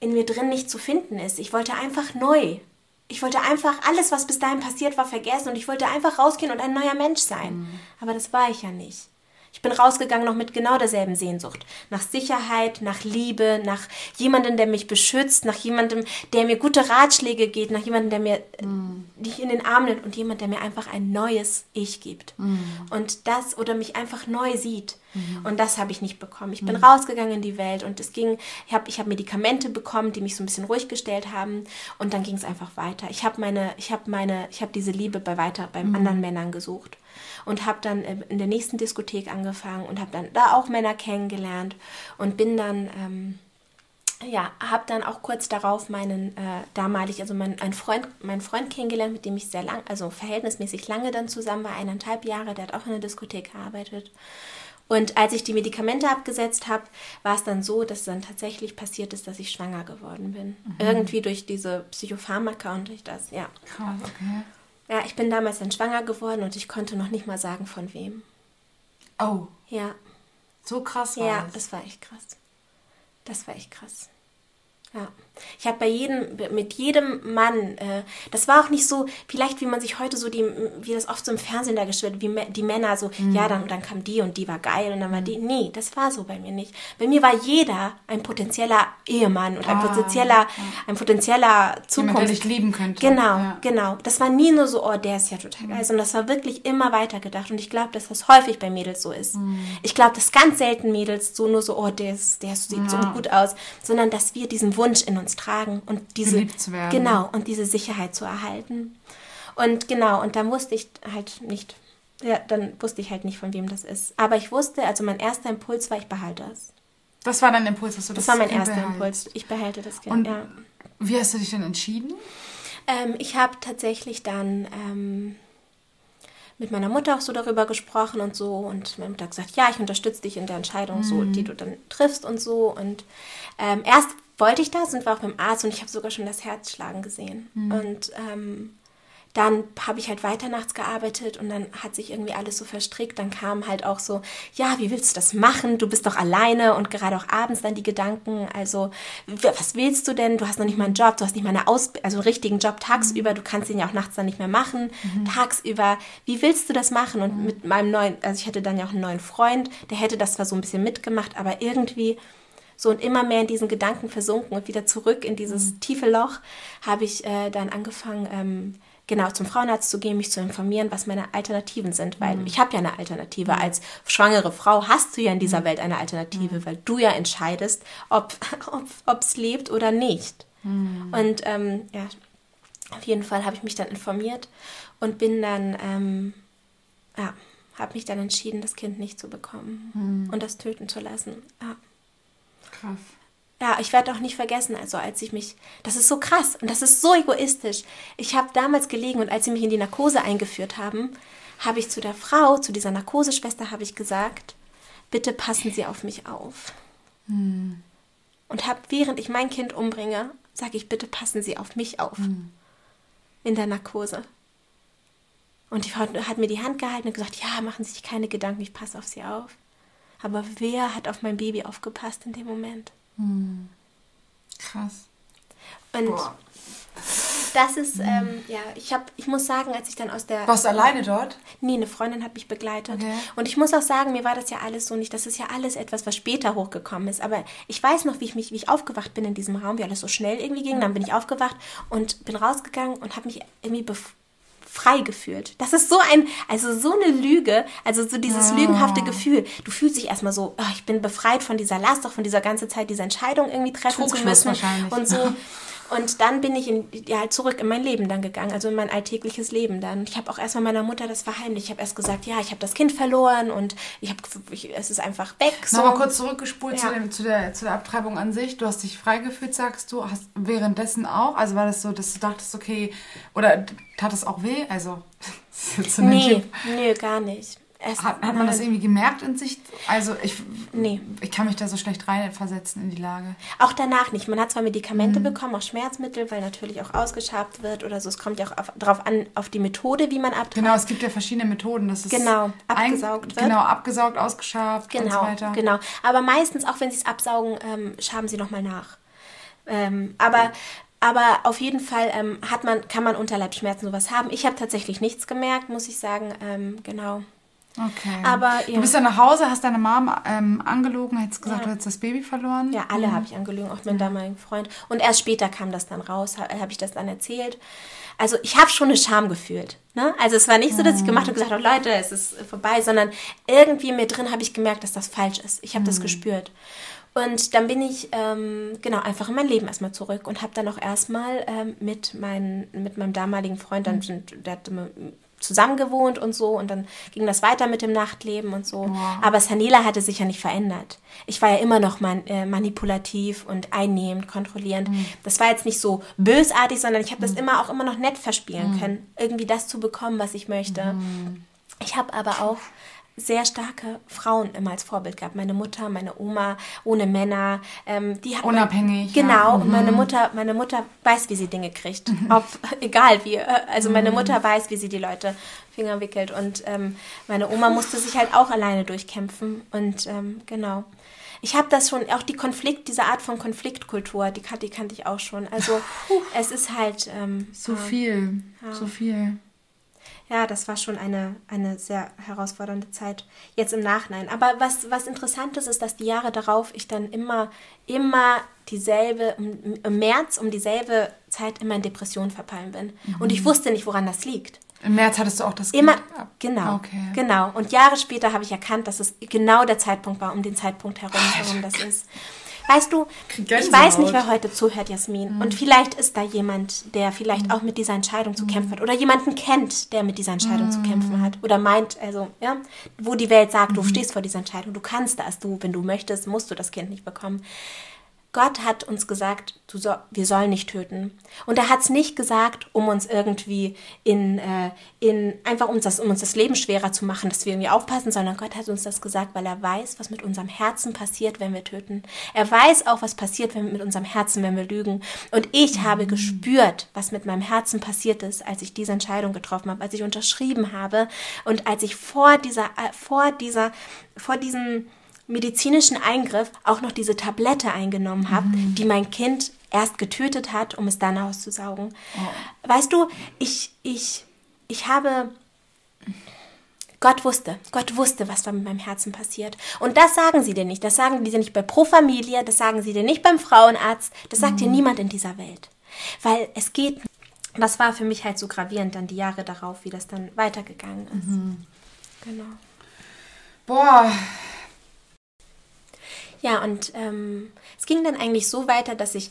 [SPEAKER 3] in mir drin nicht zu finden ist. Ich wollte einfach neu. Ich wollte einfach alles, was bis dahin passiert war, vergessen und ich wollte einfach rausgehen und ein neuer Mensch sein. Aber das war ich ja nicht. Ich bin rausgegangen noch mit genau derselben Sehnsucht. Nach Sicherheit, nach Liebe, nach jemandem, der mich beschützt, nach jemandem, der mir gute Ratschläge gibt, nach jemandem, der mir äh, dich in den Arm nimmt und jemand, der mir einfach ein neues Ich gibt. Und das oder mich einfach neu sieht. Und das habe ich nicht bekommen. Ich bin rausgegangen in die Welt und es ging, ich habe ich hab Medikamente bekommen, die mich so ein bisschen ruhig gestellt haben und dann ging es einfach weiter. Ich habe meine, ich habe meine, ich habe diese Liebe bei weiter beim anderen Männern gesucht und habe dann äh, in der nächsten Diskothek angefangen und habe dann da auch Männer kennengelernt und bin dann ähm, ja, habe dann auch kurz darauf meinen äh, damalig, also mein, ein Freund, meinen Freund kennengelernt, mit dem ich sehr lang, also verhältnismäßig lange dann zusammen war, eineinhalb Jahre, der hat auch in der Diskothek gearbeitet. Und als ich die Medikamente abgesetzt habe, war es dann so, dass dann tatsächlich passiert ist, dass ich schwanger geworden bin. Irgendwie durch diese Psychopharmaka und durch das, ja.
[SPEAKER 2] Krass, okay.
[SPEAKER 3] Ja, ich bin damals dann schwanger geworden und ich konnte noch nicht mal sagen, von wem.
[SPEAKER 2] Oh,
[SPEAKER 3] Ja,
[SPEAKER 2] so krass war
[SPEAKER 3] ja,
[SPEAKER 2] das.
[SPEAKER 3] das war echt krass. Das war echt krass. Ja, ich habe bei jedem, mit jedem Mann, äh, das war auch nicht so, vielleicht wie man sich heute so, die, wie das oft so im Fernsehen dargestellt wird, wie die Männer so,
[SPEAKER 2] Mhm.
[SPEAKER 3] ja, dann, dann kam die und die war geil und dann war die. Nee, das war so bei mir nicht. Bei mir war jeder ein potenzieller Ehemann und ein
[SPEAKER 2] Ah,
[SPEAKER 3] potenzieller, ein potenzieller
[SPEAKER 2] Jemand,
[SPEAKER 3] Zukunft.
[SPEAKER 2] der dich lieben könnte.
[SPEAKER 3] Genau,
[SPEAKER 2] Ja.
[SPEAKER 3] genau. Das war nie nur so, oh, der ist ja total geil, sondern das war wirklich immer weitergedacht. Und ich glaube, dass das häufig bei Mädels so ist.
[SPEAKER 2] Mhm.
[SPEAKER 3] Ich glaube, dass ganz selten Mädels so nur so, oh, der, ist, der sieht so
[SPEAKER 2] Ja.
[SPEAKER 3] gut aus, sondern dass wir diesen Wunsch in uns tragen und diese, genau, und diese Sicherheit zu erhalten. Und genau, und dann wusste ich halt nicht, ja, dann wusste ich halt nicht, von wem das ist. Aber ich wusste, also mein erster Impuls war, ich behalte es.
[SPEAKER 2] Das war dein Impuls, dass du das
[SPEAKER 3] Das war mein
[SPEAKER 2] Kind
[SPEAKER 3] erster
[SPEAKER 2] behältst.
[SPEAKER 3] Impuls. Ich behalte das Kind,
[SPEAKER 2] Und
[SPEAKER 3] ja.
[SPEAKER 2] wie hast du dich denn entschieden?
[SPEAKER 3] Ähm, ich habe tatsächlich dann ähm, mit meiner Mutter auch so darüber gesprochen und so und meine Mutter hat gesagt, ja, ich unterstütze dich in der Entscheidung, so, die du dann triffst und so. Und ähm, erst wollte ich das und war auch beim Arzt und ich habe sogar schon das Herz schlagen gesehen. Und ähm, dann habe ich halt weiter nachts gearbeitet und dann hat sich irgendwie alles so verstrickt. Dann kam halt auch so, ja, wie willst du das machen? Du bist doch alleine und gerade auch abends dann die Gedanken. Also, was willst du denn? Du hast noch nicht mal einen Job, du hast nicht mal eine Aus also einen richtigen Job tagsüber. Du kannst den ja auch nachts dann nicht mehr machen. Tagsüber, wie willst du das machen? Und mit meinem neuen, also ich hatte dann ja auch einen neuen Freund, der hätte das zwar so ein bisschen mitgemacht, aber irgendwie so und immer mehr in diesen Gedanken versunken und wieder zurück in dieses tiefe Loch, habe ich äh, dann angefangen, ähm, genau zum Frauenarzt zu gehen, mich zu informieren, was meine Alternativen sind, weil ich habe ja eine Alternative. Als schwangere Frau hast du ja in dieser Welt eine Alternative, weil du ja entscheidest, ob es lebt oder nicht. Und ähm, ja, auf jeden Fall habe ich mich dann informiert und bin dann, ähm, ja, habe mich dann entschieden, das Kind nicht zu bekommen und das töten zu lassen. Ja.
[SPEAKER 2] Krass.
[SPEAKER 3] Ja, ich werde auch nicht vergessen, also als ich mich, das ist so krass und das ist so egoistisch. Ich habe damals gelegen und als sie mich in die Narkose eingeführt haben, habe ich zu der Frau, zu dieser Narkoseschwester, habe ich gesagt, bitte passen Sie auf mich auf. Und habe, während ich mein Kind umbringe, sage ich, bitte passen Sie auf mich auf. In der Narkose. Und die Frau hat mir die Hand gehalten und gesagt, ja, machen Sie sich keine Gedanken, ich passe auf Sie auf. Aber wer hat auf mein Baby aufgepasst in dem Moment?
[SPEAKER 2] Krass.
[SPEAKER 3] Und
[SPEAKER 2] Boah.
[SPEAKER 3] das ist, ähm, ja, ich habe, ich muss sagen, als ich dann aus der.
[SPEAKER 2] Warst du alleine dort?
[SPEAKER 3] Nee, eine Freundin hat mich begleitet.
[SPEAKER 2] Okay.
[SPEAKER 3] Und ich muss auch sagen, mir war das ja alles so nicht, das ist ja alles etwas, was später hochgekommen ist. Aber ich weiß noch, wie ich mich, wie ich aufgewacht bin in diesem Raum, wie alles so schnell irgendwie ging. Dann bin ich aufgewacht und bin rausgegangen und habe mich irgendwie bef frei gefühlt. Das ist so ein, also so eine Lüge, also so dieses lügenhafte Gefühl. Du fühlst dich erstmal so, oh, ich bin befreit von dieser Last, auch von dieser ganze Zeit diese Entscheidung irgendwie treffen zu
[SPEAKER 2] Trugschluss
[SPEAKER 3] müssen
[SPEAKER 2] wahrscheinlich.
[SPEAKER 3] und so. Und dann bin ich in, ja, zurück in mein Leben dann gegangen, also in mein alltägliches Leben dann. Ich habe auch erstmal meiner Mutter das verheimlicht. Ich habe erst gesagt, ja, ich habe das Kind verloren und ich habe, es ist einfach weg.
[SPEAKER 2] So. Nochmal kurz zurückgespult ja. zu, dem, zu, der, zu der Abtreibung an sich. Du hast dich freigefühlt, sagst du, hast währenddessen auch. Also war das so, dass du dachtest, okay, oder tat es auch weh? Also,
[SPEAKER 3] nee, nee, gar nicht.
[SPEAKER 2] Es, hat, hat man das irgendwie gemerkt in sich? Also ich, nee. ich kann mich da so schlecht reinversetzen in die Lage.
[SPEAKER 3] Auch danach nicht. Man hat zwar Medikamente mhm. bekommen, auch Schmerzmittel, weil natürlich auch ausgeschabt wird oder so. Es kommt ja auch auf, darauf an, auf die Methode, wie man abtreibt.
[SPEAKER 2] Genau, es gibt ja verschiedene Methoden. Das ist
[SPEAKER 3] genau, abgesaugt
[SPEAKER 2] ein, wird. Genau, abgesaugt, ausgeschabt genau, und so weiter.
[SPEAKER 3] Genau, aber meistens, auch wenn sie es absaugen, ähm, schaben sie nochmal nach. Ähm, aber aber auf jeden Fall ähm, hat man, kann man Unterleibschmerzen sowas haben. Ich habe tatsächlich nichts gemerkt, muss ich sagen. Ähm, genau.
[SPEAKER 2] Okay. Aber, ja. Du bist dann nach Hause, hast deine Mom ähm, angelogen, hättest gesagt, ja. du hättest das Baby verloren.
[SPEAKER 3] Ja, alle mhm. habe ich angelogen, auch mein ja. damaligen Freund. Und erst später kam das dann raus, habe hab ich das dann erzählt. Also ich habe schon eine Scham gefühlt. Ne? Also es war nicht so, dass ich gemacht habe und gesagt habe, Leute, es ist vorbei, sondern irgendwie mir drin habe ich gemerkt, dass das falsch ist. Ich habe mhm. das gespürt. Und dann bin ich ähm, genau einfach in mein Leben erstmal zurück und habe dann auch erstmal ähm, mit, mein, mit meinem damaligen Freund, dann, mhm. der hat zusammen gewohnt und so und dann ging das weiter mit dem Nachtleben und so. Ja. Aber Sanela hatte sich ja nicht verändert. Ich war ja immer noch man, äh, manipulativ und einnehmend, kontrollierend. Mhm. Das war jetzt nicht so bösartig, sondern ich habe mhm. das immer auch immer noch nett verspielen mhm. können, irgendwie das zu bekommen, was ich möchte. Mhm. Ich habe aber auch sehr starke Frauen immer als Vorbild gehabt. Meine Mutter, meine Oma, ohne Männer. Ähm, die
[SPEAKER 2] Unabhängig.
[SPEAKER 3] Genau. Ja. Und meine mhm. Mutter, meine Mutter weiß, wie sie Dinge kriegt. Mhm. Ob, egal wie. Äh, also meine mhm. Mutter weiß, wie sie die Leute Finger wickelt. Und ähm, meine Oma musste sich halt auch alleine durchkämpfen. Und ähm, genau. Ich habe das schon, auch die Konflikt, diese Art von Konfliktkultur, die, die kannte ich auch schon. Also es ist halt... Ähm,
[SPEAKER 2] so viel, ja. so viel
[SPEAKER 3] ja, das war schon eine, eine sehr herausfordernde Zeit jetzt im Nachhinein. Aber was, was interessant ist, ist, dass die Jahre darauf ich dann immer, immer dieselbe, im März um dieselbe Zeit immer in Depression verfallen bin. Mhm. Und ich wusste nicht, woran das liegt.
[SPEAKER 2] Im März hattest du auch das
[SPEAKER 3] Immer, genau, okay. genau. Und Jahre später habe ich erkannt, dass es genau der Zeitpunkt war, um den Zeitpunkt herum, warum das ist. Weißt du, ich weiß nicht, wer heute zuhört, Jasmin. Mhm. Und vielleicht ist da jemand, der vielleicht mhm. auch mit dieser Entscheidung zu kämpfen hat. Oder jemanden kennt, der mit dieser Entscheidung mhm. zu kämpfen hat. Oder meint, also, ja, wo die Welt sagt, du mhm. stehst vor dieser Entscheidung, du kannst das, du, wenn du möchtest, musst du das Kind nicht bekommen. Gott hat uns gesagt, so, wir sollen nicht töten. Und er hat es nicht gesagt, um uns irgendwie in, äh, in einfach um, das, um uns das Leben schwerer zu machen, dass wir irgendwie aufpassen, sondern Gott hat uns das gesagt, weil er weiß, was mit unserem Herzen passiert, wenn wir töten. Er weiß auch, was passiert wenn, mit unserem Herzen, wenn wir lügen. Und ich mhm. habe gespürt, was mit meinem Herzen passiert ist, als ich diese Entscheidung getroffen habe, als ich unterschrieben habe und als ich vor dieser, äh, vor dieser, vor diesem medizinischen Eingriff auch noch diese Tablette eingenommen habe, mhm. die mein Kind erst getötet hat, um es dann auszusaugen. Oh. Weißt du, ich, ich, ich habe. Gott wusste, Gott wusste, was da mit meinem Herzen passiert. Und das sagen sie dir nicht. Das sagen die dir nicht bei Pro Familie, das sagen sie dir nicht beim Frauenarzt, das sagt mhm. dir niemand in dieser Welt. Weil es geht. Das war für mich halt so gravierend dann die Jahre darauf, wie das dann weitergegangen ist. Mhm. Genau.
[SPEAKER 2] Boah,
[SPEAKER 3] ja, und ähm, es ging dann eigentlich so weiter, dass ich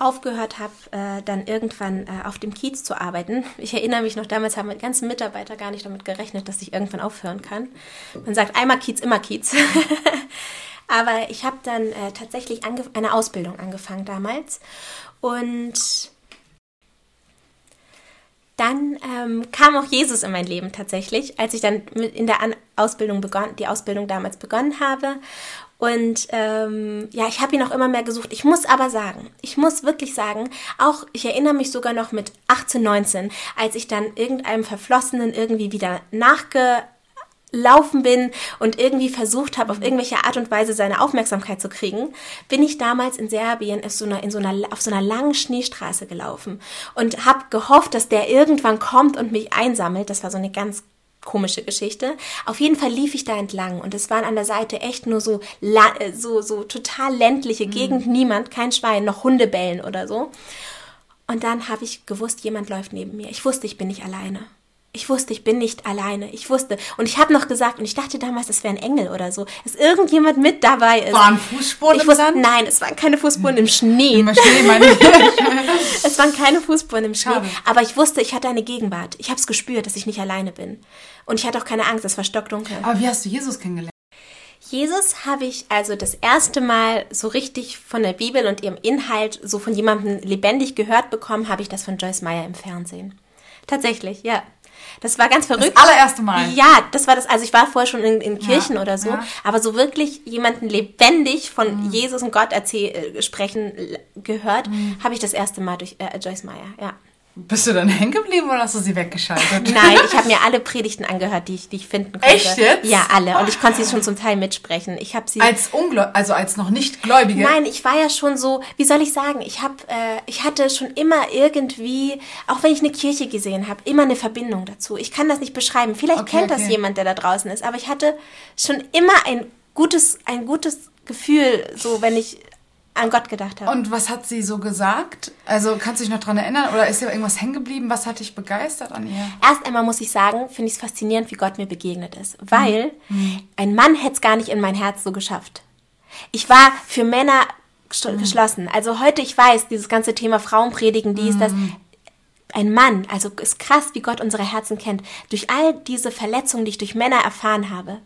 [SPEAKER 3] aufgehört habe, äh, dann irgendwann äh, auf dem Kiez zu arbeiten. Ich erinnere mich noch, damals haben die ganzen Mitarbeiter gar nicht damit gerechnet, dass ich irgendwann aufhören kann. Man sagt einmal Kiez, immer Kiez. Aber ich habe dann äh, tatsächlich eine Ausbildung angefangen damals. Und dann ähm, kam auch Jesus in mein Leben tatsächlich, als ich dann in der An Ausbildung begonnen, die Ausbildung damals begonnen habe. Und ähm, ja, ich habe ihn auch immer mehr gesucht. Ich muss aber sagen, ich muss wirklich sagen, auch ich erinnere mich sogar noch mit 18, 19, als ich dann irgendeinem Verflossenen irgendwie wieder nachgelaufen bin und irgendwie versucht habe, auf irgendwelche Art und Weise seine Aufmerksamkeit zu kriegen, bin ich damals in Serbien auf so einer, in so einer, auf so einer langen Schneestraße gelaufen und habe gehofft, dass der irgendwann kommt und mich einsammelt. Das war so eine ganz komische Geschichte. Auf jeden Fall lief ich da entlang und es waren an der Seite echt nur so, äh, so, so total ländliche mhm. Gegend, niemand, kein Schwein, noch Hunde bellen oder so. Und dann habe ich gewusst, jemand läuft neben mir. Ich wusste, ich bin nicht alleine. Ich wusste, ich bin nicht alleine. Ich wusste. Und ich habe noch gesagt, und ich dachte damals, das wäre ein Engel oder so, dass irgendjemand mit dabei ist.
[SPEAKER 2] Waren Fußspuren
[SPEAKER 3] ich
[SPEAKER 2] im
[SPEAKER 3] wusste,
[SPEAKER 2] Sand?
[SPEAKER 3] Nein, es waren keine Fußspuren im Schnee.
[SPEAKER 2] Im Schnee, meine ich.
[SPEAKER 3] Es waren keine Fußspuren im Schnee.
[SPEAKER 2] Schade.
[SPEAKER 3] Aber ich wusste, ich hatte eine Gegenwart. Ich habe es gespürt, dass ich nicht alleine bin. Und ich hatte auch keine Angst, es war stockdunkel.
[SPEAKER 2] Aber wie hast du Jesus kennengelernt?
[SPEAKER 3] Jesus habe ich also das erste Mal so richtig von der Bibel und ihrem Inhalt so von jemandem lebendig gehört bekommen, habe ich das von Joyce Meyer im Fernsehen. Tatsächlich, ja. Das war ganz verrückt.
[SPEAKER 2] Das allererste Mal.
[SPEAKER 3] Ja, das war das. Also ich war vorher schon in, in Kirchen oder so,
[SPEAKER 2] ja.
[SPEAKER 3] aber so wirklich jemanden lebendig von Jesus und Gott erzähl, äh, sprechen gehört, habe ich das erste Mal durch äh, Joyce Meyer. Ja.
[SPEAKER 2] Bist du dann hängen geblieben oder hast du sie weggeschaltet?
[SPEAKER 3] Nein, ich habe mir alle Predigten angehört, die ich, die ich finden konnte.
[SPEAKER 2] Echt jetzt?
[SPEAKER 3] Ja, alle. Und ich konnte sie schon zum Teil mitsprechen. Ich habe sie.
[SPEAKER 2] Als Ungläubige, also als noch nicht Gläubige.
[SPEAKER 3] Nein, ich war ja schon so, wie soll ich sagen, ich habe, äh, ich hatte schon immer irgendwie, auch wenn ich eine Kirche gesehen habe, immer eine Verbindung dazu. Ich kann das nicht beschreiben. Vielleicht
[SPEAKER 2] Okay,
[SPEAKER 3] kennt das
[SPEAKER 2] okay.
[SPEAKER 3] jemand, der da draußen ist, aber ich hatte schon immer ein gutes, ein gutes Gefühl, so wenn ich an Gott gedacht habe.
[SPEAKER 2] Und was hat sie so gesagt? Also kannst du dich noch dran erinnern oder ist dir irgendwas hängen geblieben? Was hat dich begeistert an ihr?
[SPEAKER 3] Erst einmal muss ich sagen, finde ich es faszinierend, wie Gott mir begegnet ist. Weil ein Mann hätte es gar nicht in mein Herz so geschafft. Ich war für Männer gesch- geschlossen. Also heute, ich weiß, dieses ganze Thema Frauenpredigen, dies, das. Ein Mann, also ist krass, wie Gott unsere Herzen kennt. Durch all diese Verletzungen, die ich durch Männer erfahren habe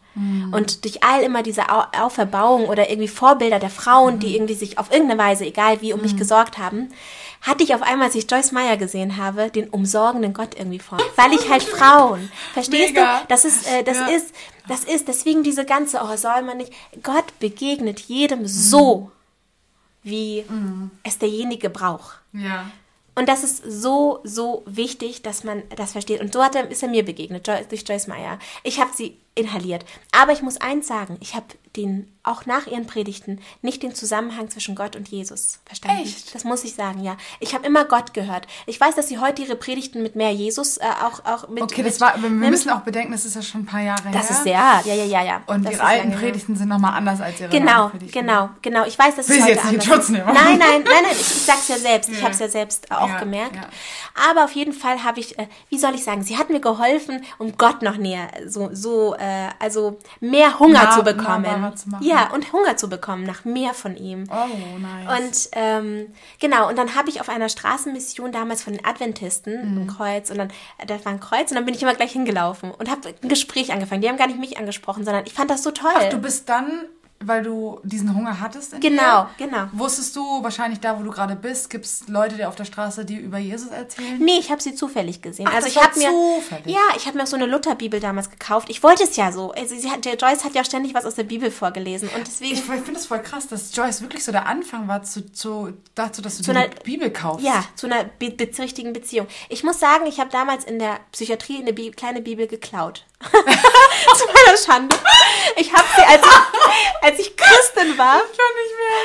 [SPEAKER 3] und durch all immer diese Au Auferbauung oder irgendwie Vorbilder der Frauen, die irgendwie sich auf irgendeine Weise, egal wie, um mich gesorgt haben, hatte ich auf einmal, als ich Joyce Meyer gesehen habe, den umsorgenden Gott irgendwie vor. Weil ich halt Frauen, verstehst
[SPEAKER 2] Mega.
[SPEAKER 3] du? Das ist, äh, das
[SPEAKER 2] Ja.
[SPEAKER 3] ist, das ist, deswegen diese ganze, oh, soll man nicht, Gott begegnet jedem so, wie es derjenige braucht.
[SPEAKER 2] Ja.
[SPEAKER 3] Und das ist so, so wichtig, dass man das versteht. Und so hat er, ist er mir begegnet, durch Joyce Meyer. Ich habe sie inhaliert. Aber ich muss eins sagen, ich habe den, auch nach ihren Predigten, nicht den Zusammenhang zwischen Gott und Jesus verstanden.
[SPEAKER 2] Echt?
[SPEAKER 3] Das muss ich sagen, ja. Ich habe immer Gott gehört. Ich weiß, dass sie heute ihre Predigten mit mehr Jesus äh, auch, auch mit
[SPEAKER 2] Okay, das
[SPEAKER 3] mit
[SPEAKER 2] war, wir müssen auch bedenken, das ist ja schon ein paar Jahre
[SPEAKER 3] Das
[SPEAKER 2] her.
[SPEAKER 3] ist sehr, ja, ja, ja, ja.
[SPEAKER 2] Und
[SPEAKER 3] das
[SPEAKER 2] ihre alten
[SPEAKER 3] lange her.
[SPEAKER 2] Predigten sind nochmal anders als ihre
[SPEAKER 3] Genau,
[SPEAKER 2] Predigten.
[SPEAKER 3] genau, genau. Ich weiß, dass
[SPEAKER 2] Will
[SPEAKER 3] heute
[SPEAKER 2] jetzt nicht in
[SPEAKER 3] anders
[SPEAKER 2] Schutz nehmen.
[SPEAKER 3] Nein, nein, nein, nein. Ich, ich sag's ja selbst. Ich
[SPEAKER 2] Ja.
[SPEAKER 3] habe es ja selbst auch
[SPEAKER 2] Ja,
[SPEAKER 3] gemerkt.
[SPEAKER 2] ja.
[SPEAKER 3] Aber auf jeden Fall habe ich, äh, wie soll ich sagen, sie hat mir geholfen, um Gott noch näher, so, so, äh, also mehr Hunger
[SPEAKER 2] Nah-
[SPEAKER 3] zu bekommen.
[SPEAKER 2] Nahbarer zu machen.
[SPEAKER 3] ja, und Hunger zu bekommen nach mehr von ihm.
[SPEAKER 2] Oh, nice.
[SPEAKER 3] Und ähm, genau, und dann habe ich auf einer Straßenmission damals von den Adventisten
[SPEAKER 2] Mhm.
[SPEAKER 3] ein Kreuz und dann, äh, da war ein Kreuz und dann bin ich immer gleich hingelaufen und habe ein Gespräch angefangen. Die haben gar nicht mich angesprochen, sondern ich fand das so toll.
[SPEAKER 2] Ach, du bist dann, weil du diesen Hunger hattest in
[SPEAKER 3] Genau,
[SPEAKER 2] dir?
[SPEAKER 3] genau.
[SPEAKER 2] Wusstest du wahrscheinlich da, wo du gerade bist, gibt es Leute, die auf der Straße dir über Jesus erzählen?
[SPEAKER 3] Nee, ich habe sie zufällig gesehen.
[SPEAKER 2] Ach,
[SPEAKER 3] also ich habe mir
[SPEAKER 2] zufällig.
[SPEAKER 3] ja, ich habe mir auch so eine Lutherbibel damals gekauft. Ich wollte es ja so. Also sie hat, der Joyce hat ja ständig was aus der Bibel vorgelesen und deswegen
[SPEAKER 2] Ich, finde das voll krass, dass Joyce wirklich so der Anfang war zu, zu, dazu, dass du
[SPEAKER 3] Zu
[SPEAKER 2] die
[SPEAKER 3] einer-
[SPEAKER 2] Bibel kaufst.
[SPEAKER 3] ja zu einer be richtigen Beziehung. Ich muss sagen, ich habe damals in der Psychiatrie eine Bi kleine Bibel geklaut. zu meiner Schande. Ich habe sie als ich, als ich Christin war.
[SPEAKER 2] Ich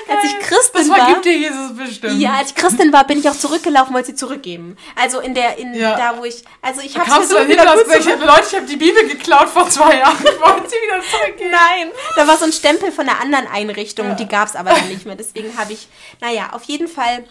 [SPEAKER 2] mehr.
[SPEAKER 3] Als ich. Christin
[SPEAKER 2] das
[SPEAKER 3] war-
[SPEAKER 2] vergibt dir Jesus bestimmt.
[SPEAKER 3] Ja, als ich Christin war, bin ich auch zurückgelaufen, wollte sie zurückgeben. Also in der, in
[SPEAKER 2] Ja.
[SPEAKER 3] da wo ich, also ich habe
[SPEAKER 2] dann hin, hast gesagt, Leute, ich habe die Bibel geklaut vor zwei Jahren. Ich wollte sie wieder zurückgeben.
[SPEAKER 3] Nein, da war so ein Stempel von einer anderen Einrichtung, die gab es aber dann nicht mehr. Deswegen habe ich, naja, auf jeden Fall,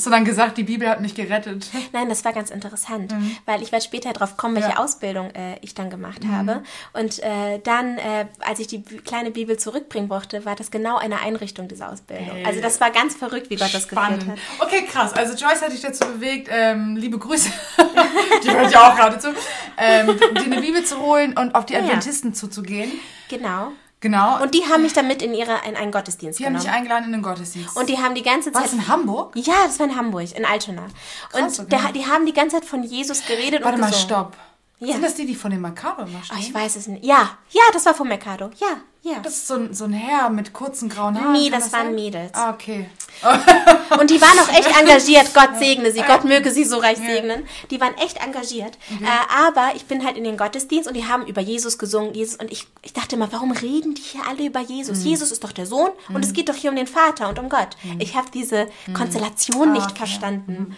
[SPEAKER 2] Hast du dann gesagt, die Bibel hat mich gerettet?
[SPEAKER 3] nein, das war ganz interessant, weil ich werde später darauf kommen, welche
[SPEAKER 2] Mhm. Ja. Mhm.
[SPEAKER 3] Ausbildung äh, ich dann gemacht habe. Und äh, dann, äh, als ich die kleine Bibel zurückbringen brauchte, war das genau eine Einrichtung dieser Ausbildung.
[SPEAKER 2] Hey.
[SPEAKER 3] Also das war ganz verrückt, wie Gott das geführt
[SPEAKER 2] Spannend.
[SPEAKER 3] hat.
[SPEAKER 2] Okay, krass. Also Joyce hat dich dazu bewegt, ähm, liebe Grüße, die hört ja auch gerade zu, ähm, dir eine Bibel zu holen und auf die
[SPEAKER 3] Ja.
[SPEAKER 2] Adventisten zuzugehen.
[SPEAKER 3] Genau.
[SPEAKER 2] Genau.
[SPEAKER 3] Und die haben mich dann mit in ihre in einen Gottesdienst
[SPEAKER 2] die haben
[SPEAKER 3] genommen.
[SPEAKER 2] dich eingeladen in den Gottesdienst.
[SPEAKER 3] Und die haben die ganze Zeit
[SPEAKER 2] Was in Hamburg?
[SPEAKER 3] Ja, das war in Hamburg, in Altona.
[SPEAKER 2] Krass,
[SPEAKER 3] und
[SPEAKER 2] okay.
[SPEAKER 3] der, die haben die ganze Zeit von Jesus geredet
[SPEAKER 2] Warte
[SPEAKER 3] und
[SPEAKER 2] mal,
[SPEAKER 3] gesungen.
[SPEAKER 2] stopp.
[SPEAKER 3] Ja.
[SPEAKER 2] Sind das die, die von dem Maccabi immer stehen?
[SPEAKER 3] Oh, ich weiß es nicht. Ja, ja, das war von Mercado. Ja, ja.
[SPEAKER 2] Das ist so ein, so ein Herr mit kurzen grauen Haaren.
[SPEAKER 3] Nee,
[SPEAKER 2] kann
[SPEAKER 3] das waren
[SPEAKER 2] sein?
[SPEAKER 3] Mädels.
[SPEAKER 2] Ah, okay.
[SPEAKER 3] Und die waren auch echt engagiert. Gott segne sie. Gott möge sie so reich segnen. Die waren echt engagiert. Äh, aber ich bin halt in den Gottesdienst und die haben über Jesus gesungen. Jesus und ich, ich dachte immer, warum reden die hier alle über Jesus?
[SPEAKER 2] Mhm.
[SPEAKER 3] Jesus ist doch der Sohn und es geht doch hier um den Vater und um Gott. Ich habe diese Konstellation nicht
[SPEAKER 2] Mhm. Ah, okay.
[SPEAKER 3] verstanden.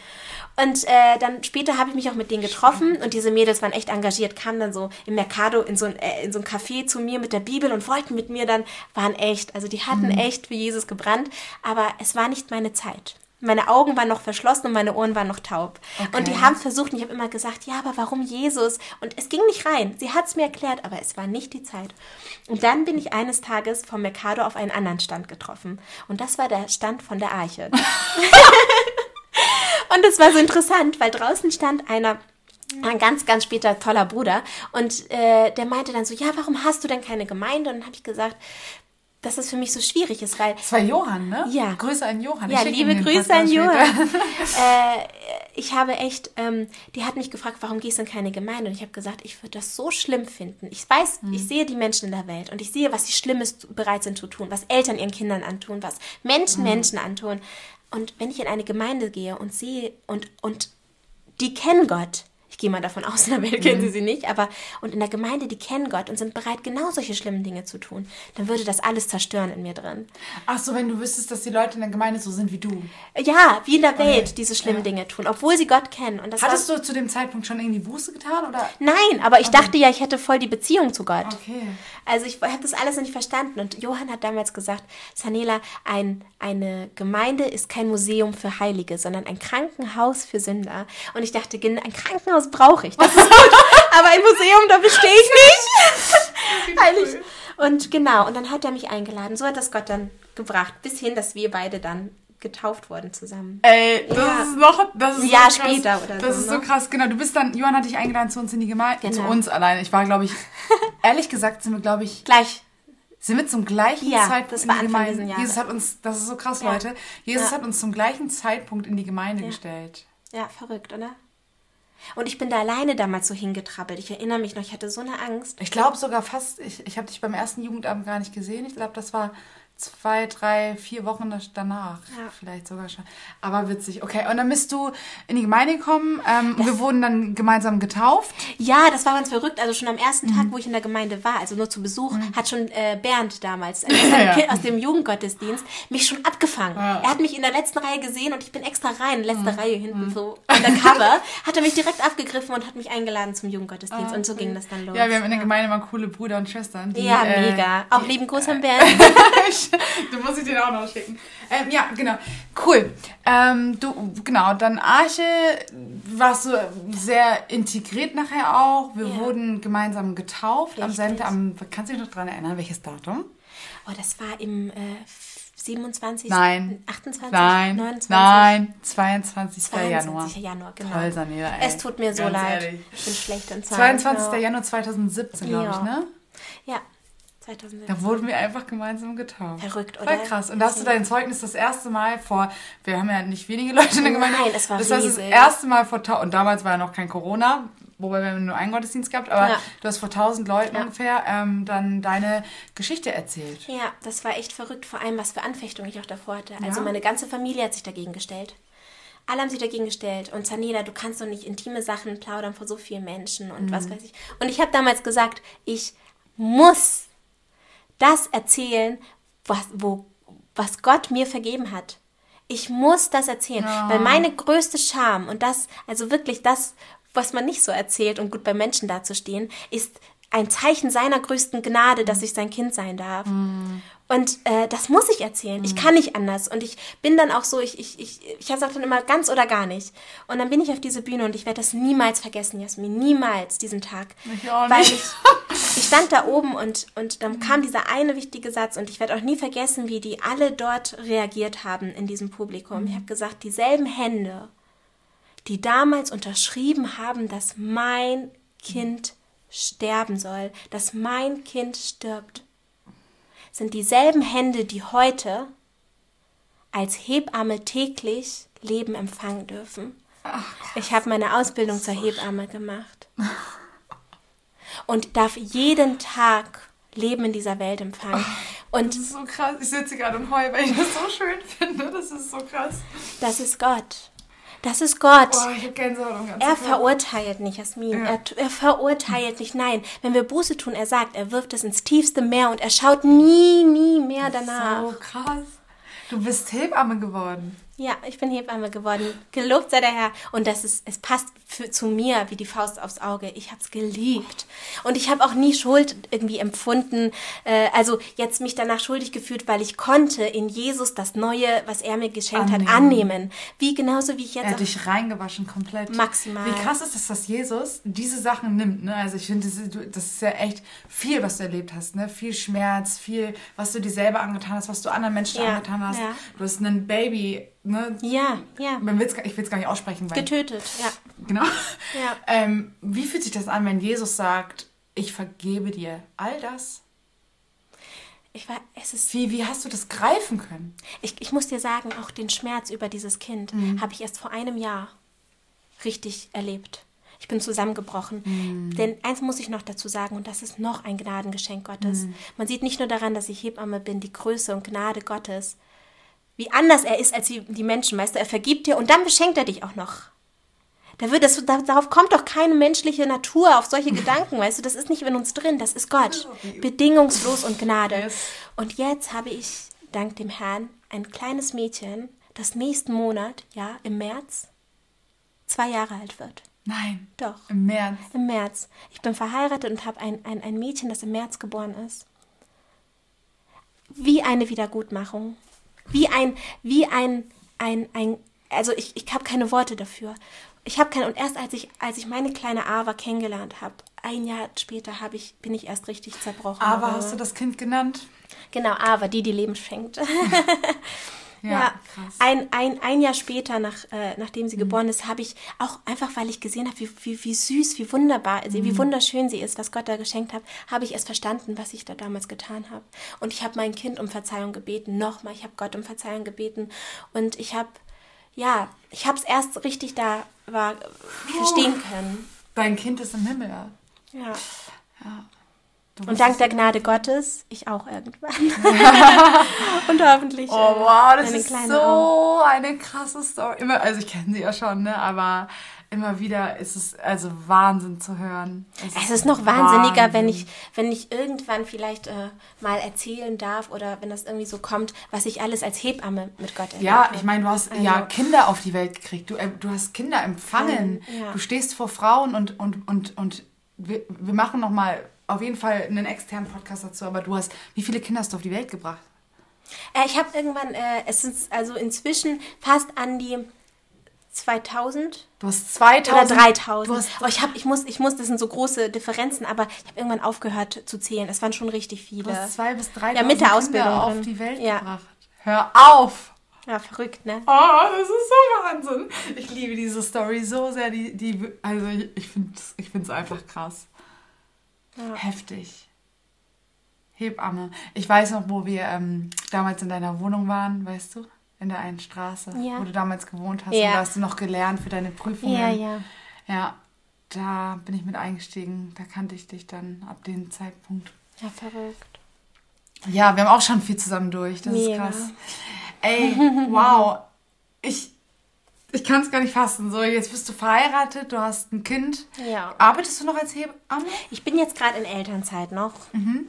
[SPEAKER 3] Und äh, dann später habe ich mich auch mit denen getroffen und diese Mädels waren echt engagiert, kamen dann so im Mercado in so ein, äh, in so ein Café zu mir mit der Bibel und wollten mit mir dann, waren echt, also die hatten
[SPEAKER 2] Mhm.
[SPEAKER 3] echt für Jesus gebrannt, aber es war nicht meine Zeit. meine Augen waren noch verschlossen und meine Ohren waren noch taub. Und die haben es versucht und ich habe immer gesagt, ja, aber warum Jesus? Und es ging nicht rein. Sie hat es mir erklärt, aber es war nicht die Zeit. Und dann bin ich eines Tages vom Mercado auf einen anderen Stand getroffen. Und das war der Stand von der Arche. und es war so interessant, weil draußen stand einer, ein ganz, ganz später toller Bruder. Und äh, der meinte dann so, ja, warum hast du denn keine Gemeinde? Und dann habe ich gesagt, dass es für mich so schwierig ist, weil
[SPEAKER 2] Das war Johann, ne?
[SPEAKER 3] Ja.
[SPEAKER 2] Grüße an Johann. Ich
[SPEAKER 3] ja, liebe Grüße an Johann. äh, ich habe echt, ähm, die hat mich gefragt, warum gehst du in keine Gemeinde? Und ich habe gesagt, ich würde das so schlimm finden. Ich weiß,
[SPEAKER 2] Hm.
[SPEAKER 3] ich sehe die Menschen in der Welt und ich sehe, was sie Schlimmes bereit sind zu tun, was Eltern ihren Kindern antun, was
[SPEAKER 2] Hm.
[SPEAKER 3] Menschen Menschen antun. Und wenn ich in eine Gemeinde gehe und sehe und, und die kennen Gott, ich gehe mal davon aus, in der Welt kennen
[SPEAKER 2] Mhm.
[SPEAKER 3] sie sie nicht, aber und in der Gemeinde, die kennen Gott und sind bereit, genau solche schlimmen Dinge zu tun, dann würde das alles zerstören in mir drin.
[SPEAKER 2] Ach so, wenn du wüsstest, dass die Leute in der Gemeinde so sind wie du.
[SPEAKER 3] Ja, wie in der Welt diese schlimmen Dinge tun, obwohl sie Gott kennen. Und das
[SPEAKER 2] Hattest
[SPEAKER 3] war,
[SPEAKER 2] du zu dem Zeitpunkt schon irgendwie Buße getan? Oder?
[SPEAKER 3] Nein, aber ich dachte ja, ich hätte voll die Beziehung zu Gott.
[SPEAKER 2] Okay.
[SPEAKER 3] Also ich habe das alles noch nicht verstanden. Und Johann hat damals gesagt, Sanela, ein, eine Gemeinde ist kein Museum für Heilige, sondern ein Krankenhaus für Sünder. Und ich dachte, ein Krankenhaus brauche ich. Das ist gut. Aber ein Museum, da bestehe ich nicht. Heilig. Und genau, und dann hat er mich eingeladen. So hat das Gott dann gebracht, bis hin, dass wir beide dann getauft wurden zusammen.
[SPEAKER 2] Ey, das
[SPEAKER 3] Ja.
[SPEAKER 2] ist noch, das ist
[SPEAKER 3] Ein Jahr
[SPEAKER 2] so krass.
[SPEAKER 3] später oder
[SPEAKER 2] Das
[SPEAKER 3] so,
[SPEAKER 2] ist so
[SPEAKER 3] ne?
[SPEAKER 2] krass, genau. Du bist dann, Johann hat dich eingeladen zu uns in die Gemeinde, zu
[SPEAKER 3] Genau.
[SPEAKER 2] uns alleine. Ich war, glaube ich, ehrlich gesagt, sind wir, glaube ich,
[SPEAKER 3] Gleich.
[SPEAKER 2] sind wir zum gleichen
[SPEAKER 3] Ja,
[SPEAKER 2] Zeitpunkt
[SPEAKER 3] das
[SPEAKER 2] in
[SPEAKER 3] war
[SPEAKER 2] die
[SPEAKER 3] Anfang
[SPEAKER 2] Gemeinde. Jesus hat uns, das ist so krass,
[SPEAKER 3] Ja.
[SPEAKER 2] Leute. Jesus
[SPEAKER 3] Ja.
[SPEAKER 2] hat uns zum gleichen Zeitpunkt in die Gemeinde gestellt.
[SPEAKER 3] Ja, verrückt, oder? Und ich bin da alleine damals so hingetrabbelt. Ich erinnere mich noch, ich hatte so eine Angst.
[SPEAKER 2] Ich glaube sogar fast, ich, ich habe dich beim ersten Jugendabend gar nicht gesehen. Ich glaube, das war zwei, drei, vier Wochen da- danach.
[SPEAKER 3] Ja.
[SPEAKER 2] Vielleicht sogar schon. Aber witzig. Okay, und dann bist du in die Gemeinde gekommen. Ähm, wir wurden dann gemeinsam getauft.
[SPEAKER 3] Ja, das war ganz verrückt. Also schon am ersten
[SPEAKER 2] Mhm.
[SPEAKER 3] Tag, wo ich in der Gemeinde war, also nur zu Besuch, hat schon äh, Bernd damals, also aus, dem
[SPEAKER 2] Ja.
[SPEAKER 3] Kind, aus dem Jugendgottesdienst, mich schon abgefangen. Er hat mich in der letzten Reihe gesehen und ich bin extra rein, letzte
[SPEAKER 2] Mhm.
[SPEAKER 3] Reihe hinten so an der Cover, hat er mich direkt abgegriffen und hat mich eingeladen zum Jugendgottesdienst. und so ging das dann los.
[SPEAKER 2] Ah, Ja, wir haben in der Gemeinde mal coole Brüder und Schwestern. Die,
[SPEAKER 3] Ja,
[SPEAKER 2] äh,
[SPEAKER 3] mega. Auch lieben Gruß an Bernd.
[SPEAKER 2] du musst ich dir auch noch schicken. Ähm, ja, genau. Cool. Ähm, du, genau, dann Arche warst du sehr integriert nachher auch. Wir
[SPEAKER 3] Ja.
[SPEAKER 2] wurden gemeinsam getauft am
[SPEAKER 3] Richtig.
[SPEAKER 2] Sente, am, kannst du dich noch dran erinnern, welches Datum?
[SPEAKER 3] Oh, das war im äh, 27.
[SPEAKER 2] Nein.
[SPEAKER 3] 28.
[SPEAKER 2] Nein,
[SPEAKER 3] 29.
[SPEAKER 2] nein, 22.
[SPEAKER 3] 22.
[SPEAKER 2] Januar.
[SPEAKER 3] Januar, genau.
[SPEAKER 2] Toll, ey.
[SPEAKER 3] Es tut mir so
[SPEAKER 2] Ganz
[SPEAKER 3] leid.
[SPEAKER 2] ehrlich.
[SPEAKER 3] Ich bin schlecht in Zahlen.
[SPEAKER 2] 22.
[SPEAKER 3] Ja.
[SPEAKER 2] Januar 2017, glaube ich,
[SPEAKER 3] Ja.
[SPEAKER 2] ne?
[SPEAKER 3] Ja, 2017.
[SPEAKER 2] Da wurden wir einfach gemeinsam getauft.
[SPEAKER 3] Verrückt,
[SPEAKER 2] Voll
[SPEAKER 3] oder?
[SPEAKER 2] krass. Und da hast du dein Zeugnis das erste Mal vor, wir haben ja nicht wenige Leute in der Gemeinde.
[SPEAKER 3] Nein, es war
[SPEAKER 2] Das heißt, das erste Mal vor, und damals war ja noch kein Corona, wobei wir nur einen Gottesdienst gehabt, aber
[SPEAKER 3] Ja.
[SPEAKER 2] du hast vor tausend Leuten
[SPEAKER 3] Ja.
[SPEAKER 2] ungefähr ähm, dann deine Geschichte erzählt.
[SPEAKER 3] Ja, das war echt verrückt, vor allem was für Anfechtungen ich auch davor hatte. Also
[SPEAKER 2] Ja.
[SPEAKER 3] meine ganze Familie hat sich dagegen gestellt. Alle haben sich dagegen gestellt. Und Zaneda, du kannst doch nicht intime Sachen plaudern vor so vielen Menschen und
[SPEAKER 2] Mhm.
[SPEAKER 3] was weiß ich. Und ich habe damals gesagt, ich muss das erzählen, was, wo, was Gott mir vergeben hat. Ich muss das erzählen, weil meine größte Scham und das, also wirklich das, was man nicht so erzählt und gut bei Menschen dazustehen, ist ein Zeichen seiner größten Gnade, dass ich sein Kind sein darf. Und äh, das muss ich erzählen. Ich kann nicht anders. Und ich bin dann auch so, ich, ich, ich, ich sage dann immer ganz oder gar nicht. Und dann bin ich auf diese Bühne und ich werde das niemals vergessen, Jasmin. Niemals, diesen Tag.
[SPEAKER 2] Ich auch
[SPEAKER 3] Weil
[SPEAKER 2] nicht.
[SPEAKER 3] ich, ich stand da oben und, und dann kam dieser eine wichtige Satz und ich werde auch nie vergessen, wie die alle dort reagiert haben in diesem Publikum. Ich habe gesagt, dieselben Hände, die damals unterschrieben haben, dass mein Kind sterben soll, dass mein Kind stirbt, sind dieselben Hände, die heute als Hebamme täglich Leben empfangen dürfen. Ich habe meine Ausbildung zur Hebamme gemacht und darf jeden Tag Leben in dieser Welt empfangen. Und
[SPEAKER 2] Das ist so krass. Ich sitze gerade und heul, weil ich das so schön finde. Das ist so krass.
[SPEAKER 3] das ist Gott. Das ist Gott.
[SPEAKER 2] Boah, ich hab Gänsehaut am ganzen
[SPEAKER 3] Er verurteilt nicht, Jasmin.
[SPEAKER 2] Ja.
[SPEAKER 3] Er, er verurteilt nicht. Nein, wenn wir Buße tun, er sagt, er wirft es ins tiefste Meer und er schaut nie, nie mehr danach.
[SPEAKER 2] So krass. Du bist Hebamme geworden.
[SPEAKER 3] Ja, ich bin Hebamme geworden. Gelobt sei der Herr. Und das ist, es passt für, zu mir wie die Faust aufs Auge. Ich habe es geliebt. Und ich habe auch nie Schuld irgendwie empfunden. Äh, also jetzt mich danach schuldig gefühlt, weil ich konnte in Jesus das Neue, was er mir geschenkt
[SPEAKER 2] Annehmen.
[SPEAKER 3] hat, annehmen. Wie genauso wie ich
[SPEAKER 2] Er
[SPEAKER 3] jetzt
[SPEAKER 2] hat dich reingewaschen komplett.
[SPEAKER 3] Maximal.
[SPEAKER 2] Wie krass ist es, dass Jesus diese Sachen nimmt, ne? Also ich finde, das, ist- du- das ist ja echt viel, was du erlebt hast, ne? Viel Schmerz, viel, was du dir selber angetan hast, was du anderen Menschen
[SPEAKER 3] Ja,
[SPEAKER 2] angetan hast.
[SPEAKER 3] ja.
[SPEAKER 2] Du hast ein Baby, ne?
[SPEAKER 3] ja, ja,
[SPEAKER 2] Man will's, ich will es gar nicht aussprechen, weil...
[SPEAKER 3] getötet. Ja.
[SPEAKER 2] Genau.
[SPEAKER 3] Ja.
[SPEAKER 2] Ähm, wie fühlt sich das an, wenn Jesus sagt, ich vergebe dir all das?
[SPEAKER 3] Ich war, es ist
[SPEAKER 2] Wie, wie hast du das greifen können?
[SPEAKER 3] Ich, ich muss dir sagen, auch den Schmerz über dieses Kind
[SPEAKER 2] Mhm.
[SPEAKER 3] habe ich erst vor einem Jahr richtig erlebt. Ich bin zusammengebrochen.
[SPEAKER 2] Mhm.
[SPEAKER 3] Denn eins muss ich noch dazu sagen, und das ist noch ein Gnadengeschenk Gottes.
[SPEAKER 2] Mhm.
[SPEAKER 3] Man sieht nicht nur daran, dass ich Hebamme bin, die Größe und Gnade Gottes, wie anders er ist als die, die Menschen. Weißt du, er vergibt dir und dann beschenkt er dich auch noch. Da wird das, da, darauf kommt doch keine menschliche Natur auf solche Gedanken, weißt du, das ist nicht in uns drin, das ist Gott. Bedingungslos und Gnade.
[SPEAKER 2] Yes.
[SPEAKER 3] Und jetzt habe ich, dank dem Herrn, ein kleines Mädchen, das nächsten Monat, ja, im März, zwei Jahre alt wird.
[SPEAKER 2] Nein.
[SPEAKER 3] Doch.
[SPEAKER 2] Im März.
[SPEAKER 3] Im März. Ich bin verheiratet und habe ein, ein, ein Mädchen, das im März geboren ist. Wie eine Wiedergutmachung. Wie ein, wie ein, ein, ein also ich, ich habe keine Worte dafür. Ich habe keine, und erst als ich, als ich meine kleine Ava kennengelernt habe, ein Jahr später habe ich, bin ich erst richtig zerbrochen.
[SPEAKER 2] Aber hast du das Kind genannt?
[SPEAKER 3] Genau, Ava, die, die Leben schenkt.
[SPEAKER 2] Ja,
[SPEAKER 3] Ja,
[SPEAKER 2] krass.
[SPEAKER 3] ein, ein, ein Jahr später, nach, äh, nachdem
[SPEAKER 2] Mhm.
[SPEAKER 3] sie geboren ist, habe ich auch einfach, weil ich gesehen habe, wie, wie, wie süß, wie wunderbar, sie,
[SPEAKER 2] Mhm.
[SPEAKER 3] wie wunderschön sie ist, was Gott da geschenkt hat, habe ich erst verstanden, was ich da damals getan habe. Und ich habe mein Kind um Verzeihung gebeten, nochmal, ich habe Gott um Verzeihung gebeten. Und ich habe, ja, ich habe es erst richtig da war, verstehen können.
[SPEAKER 2] Dein Kind ist im Himmel. ja.
[SPEAKER 3] Ja. Und dank
[SPEAKER 2] es-
[SPEAKER 3] der Gnade Gottes, ich auch irgendwann. Und hoffentlich.
[SPEAKER 2] Oh
[SPEAKER 3] äh,
[SPEAKER 2] wow, das ist so
[SPEAKER 3] auch.
[SPEAKER 2] eine krasse Story. Immer, also ich kenne sie ja schon, ne? Aber immer wieder ist es also Wahnsinn zu hören.
[SPEAKER 3] Es ist noch wahnsinniger,
[SPEAKER 2] Wahnsinn.
[SPEAKER 3] wenn ich, wenn ich irgendwann vielleicht äh, mal erzählen darf oder wenn das irgendwie so kommt, was ich alles als Hebamme mit Gott erlebt
[SPEAKER 2] Ja, ich meine, du hast
[SPEAKER 3] Also-
[SPEAKER 2] ja Kinder auf die Welt gekriegt. Du, äh, du hast Kinder empfangen.
[SPEAKER 3] Ja.
[SPEAKER 2] Du stehst vor Frauen und, und, und, und wir, wir machen nochmal auf jeden Fall einen externen Podcast dazu. Aber du hast, wie viele Kinder hast du auf die Welt gebracht?
[SPEAKER 3] Äh, ich habe irgendwann, äh, es sind also inzwischen fast an die 2000
[SPEAKER 2] Du hast 2000.
[SPEAKER 3] oder 3000.
[SPEAKER 2] Du hast,
[SPEAKER 3] oh, ich, hab, ich, muss, ich muss, das sind so große Differenzen, aber ich habe irgendwann aufgehört zu zählen. Es waren schon richtig viele.
[SPEAKER 2] du hast zwei bis drei
[SPEAKER 3] Ja, mit der Ausbildung
[SPEAKER 2] auf
[SPEAKER 3] drin.
[SPEAKER 2] die Welt
[SPEAKER 3] Ja.
[SPEAKER 2] gebracht. Hör auf!
[SPEAKER 3] Ja, verrückt, ne?
[SPEAKER 2] Oh, das ist so Wahnsinn. Ich liebe diese Story so sehr. Die, die, also ich, ich finde es einfach krass.
[SPEAKER 3] Ja.
[SPEAKER 2] Heftig. Hebamme. Ich weiß noch, wo wir ähm, damals in deiner Wohnung waren, weißt du? In der einen Straße,
[SPEAKER 3] Ja.
[SPEAKER 2] wo du damals gewohnt hast.
[SPEAKER 3] Ja.
[SPEAKER 2] Und da hast du noch gelernt für deine Prüfungen.
[SPEAKER 3] Ja, ja.
[SPEAKER 2] Ja, da bin ich mit eingestiegen. Da kannte ich dich dann ab dem Zeitpunkt.
[SPEAKER 3] Ja, verrückt.
[SPEAKER 2] Ja, wir haben auch schon viel zusammen durch. Das
[SPEAKER 3] Mega.
[SPEAKER 2] ist krass. Ey, wow. Ich, ich kann es gar nicht fassen. So, jetzt bist du verheiratet, du hast ein Kind.
[SPEAKER 3] Ja.
[SPEAKER 2] Arbeitest du noch als Hebamme?
[SPEAKER 3] Ich bin jetzt gerade in Elternzeit noch.
[SPEAKER 2] Mhm.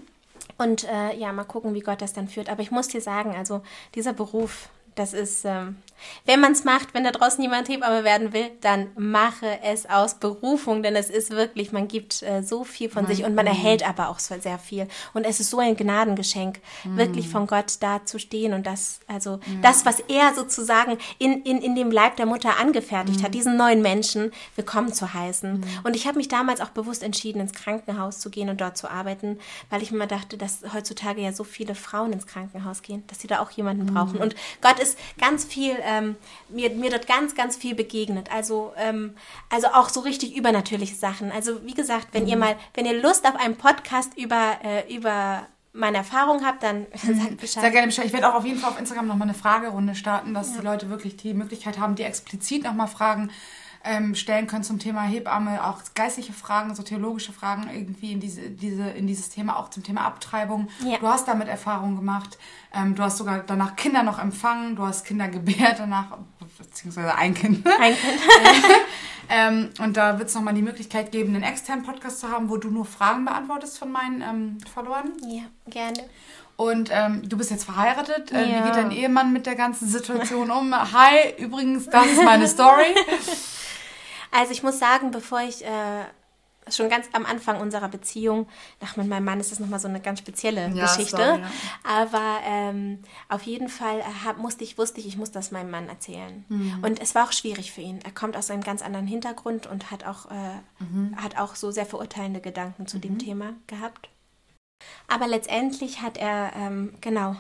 [SPEAKER 3] Und äh, ja, mal gucken, wie Gott das dann führt. Aber ich muss dir sagen, also dieser Beruf, das ist, ähm, wenn man es macht, wenn da draußen jemand Hebamme werden will, dann mache es aus Berufung, denn es ist wirklich, man gibt äh, so viel von sich und man erhält aber auch sehr viel. Und es ist so ein Gnadengeschenk, wirklich von Gott da zu stehen und das, also das, was er sozusagen in, in, in dem Leib der Mutter angefertigt hat, diesen neuen Menschen willkommen zu heißen. Und ich habe mich damals auch bewusst entschieden, ins Krankenhaus zu gehen und dort zu arbeiten, weil ich mir immer dachte, dass heutzutage ja so viele Frauen ins Krankenhaus gehen, dass sie da auch jemanden brauchen. Und Gott ist ganz viel, ähm, mir, mir dort ganz, ganz viel begegnet. Also, ähm, also auch so richtig übernatürliche Sachen. Also wie gesagt, wenn ihr mal, wenn ihr Lust auf einen Podcast über, äh, über meine Erfahrung habt, dann sagt Bescheid.
[SPEAKER 2] Sehr gerne Bescheid. Ich werde auch auf jeden Fall auf Instagram nochmal eine Fragerunde starten, dass die Leute wirklich die Möglichkeit haben, die explizit nochmal Fragen ähm, stellen können zum Thema Hebamme, auch geistliche Fragen, so theologische Fragen irgendwie in, diese, diese, in dieses Thema, auch zum Thema Abtreibung.
[SPEAKER 3] Ja.
[SPEAKER 2] Du hast damit Erfahrung gemacht. Ähm, du hast sogar danach Kinder noch empfangen, du hast Kinder gebärt danach, beziehungsweise ein Kind.
[SPEAKER 3] Ein Kind.
[SPEAKER 2] Ähm, und da wird es nochmal die Möglichkeit geben, einen externen Podcast zu haben, wo du nur Fragen beantwortest von meinen ähm, Followern.
[SPEAKER 3] Ja, gerne.
[SPEAKER 2] Und ähm, du bist jetzt verheiratet. Äh,
[SPEAKER 3] Ja.
[SPEAKER 2] Wie geht dein Ehemann mit der ganzen Situation um? Hi, übrigens, das ist meine Story.
[SPEAKER 3] Also ich muss sagen, bevor ich äh, schon ganz am Anfang unserer Beziehung, ach mit meinem Mann ist das nochmal so eine ganz spezielle
[SPEAKER 2] Ja,
[SPEAKER 3] Geschichte,
[SPEAKER 2] sorry, ja.
[SPEAKER 3] aber ähm, auf jeden Fall äh, hab, musste ich, wusste ich, ich muss das meinem Mann erzählen.
[SPEAKER 2] Mhm.
[SPEAKER 3] Und es war auch schwierig für ihn. Er kommt aus einem ganz anderen Hintergrund und hat auch, äh,
[SPEAKER 2] Mhm.
[SPEAKER 3] hat auch so sehr verurteilende Gedanken zu dem Thema gehabt. Aber letztendlich hat er, ähm, genau,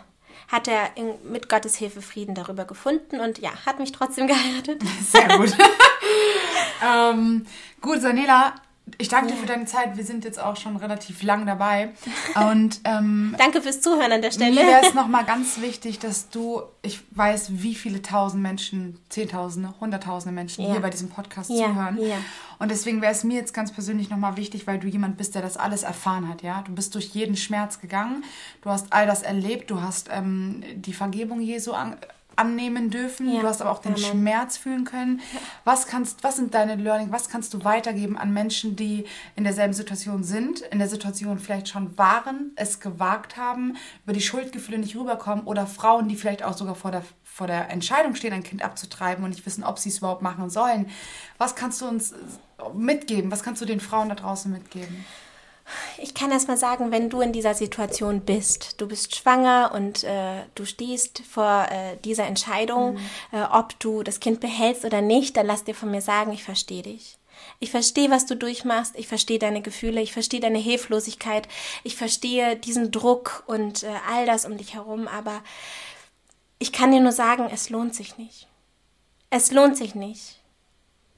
[SPEAKER 3] hat er in, mit Gottes Hilfe Frieden darüber gefunden und ja, hat mich trotzdem geheiratet.
[SPEAKER 2] Sehr gut. ähm, gut, Sanela, ich danke dir für deine Zeit. Wir sind jetzt auch schon relativ lang dabei. Und ähm,
[SPEAKER 3] Danke fürs Zuhören an der
[SPEAKER 2] mir
[SPEAKER 3] Stelle.
[SPEAKER 2] wäre es nochmal ganz wichtig, dass du, ich weiß, wie viele tausend Menschen, Zehntausende, Hunderttausende Menschen
[SPEAKER 3] Ja.
[SPEAKER 2] hier bei diesem Podcast
[SPEAKER 3] Ja,
[SPEAKER 2] zuhören.
[SPEAKER 3] ja.
[SPEAKER 2] Und deswegen wäre es mir jetzt ganz persönlich nochmal wichtig, weil du jemand bist, der das alles erfahren hat, ja. Du bist durch jeden Schmerz gegangen, du hast all das erlebt, du hast ähm, die Vergebung Jesu an, annehmen dürfen,
[SPEAKER 3] Ja.
[SPEAKER 2] du hast aber auch den
[SPEAKER 3] Amen.
[SPEAKER 2] Schmerz fühlen können. Was kannst, was sind deine Learning, was kannst du weitergeben an Menschen, die in derselben Situation sind, in der Situation vielleicht schon waren, es gewagt haben, über die Schuldgefühle nicht rüberkommen oder Frauen, die vielleicht auch sogar vor der vor der Entscheidung stehen, ein Kind abzutreiben und nicht wissen, ob sie es überhaupt machen sollen. Was kannst du uns mitgeben? Was kannst du den Frauen da draußen mitgeben?
[SPEAKER 3] Ich kann erst mal sagen, wenn du in dieser Situation bist, du bist schwanger und äh, du stehst vor äh, dieser Entscheidung, äh, ob du das Kind behältst oder nicht, dann lass dir von mir sagen, ich verstehe dich. Ich verstehe, was du durchmachst, ich verstehe deine Gefühle, ich verstehe deine Hilflosigkeit, ich verstehe diesen Druck und äh, all das um dich herum, aber ich kann dir nur sagen, es lohnt sich nicht. Es lohnt sich nicht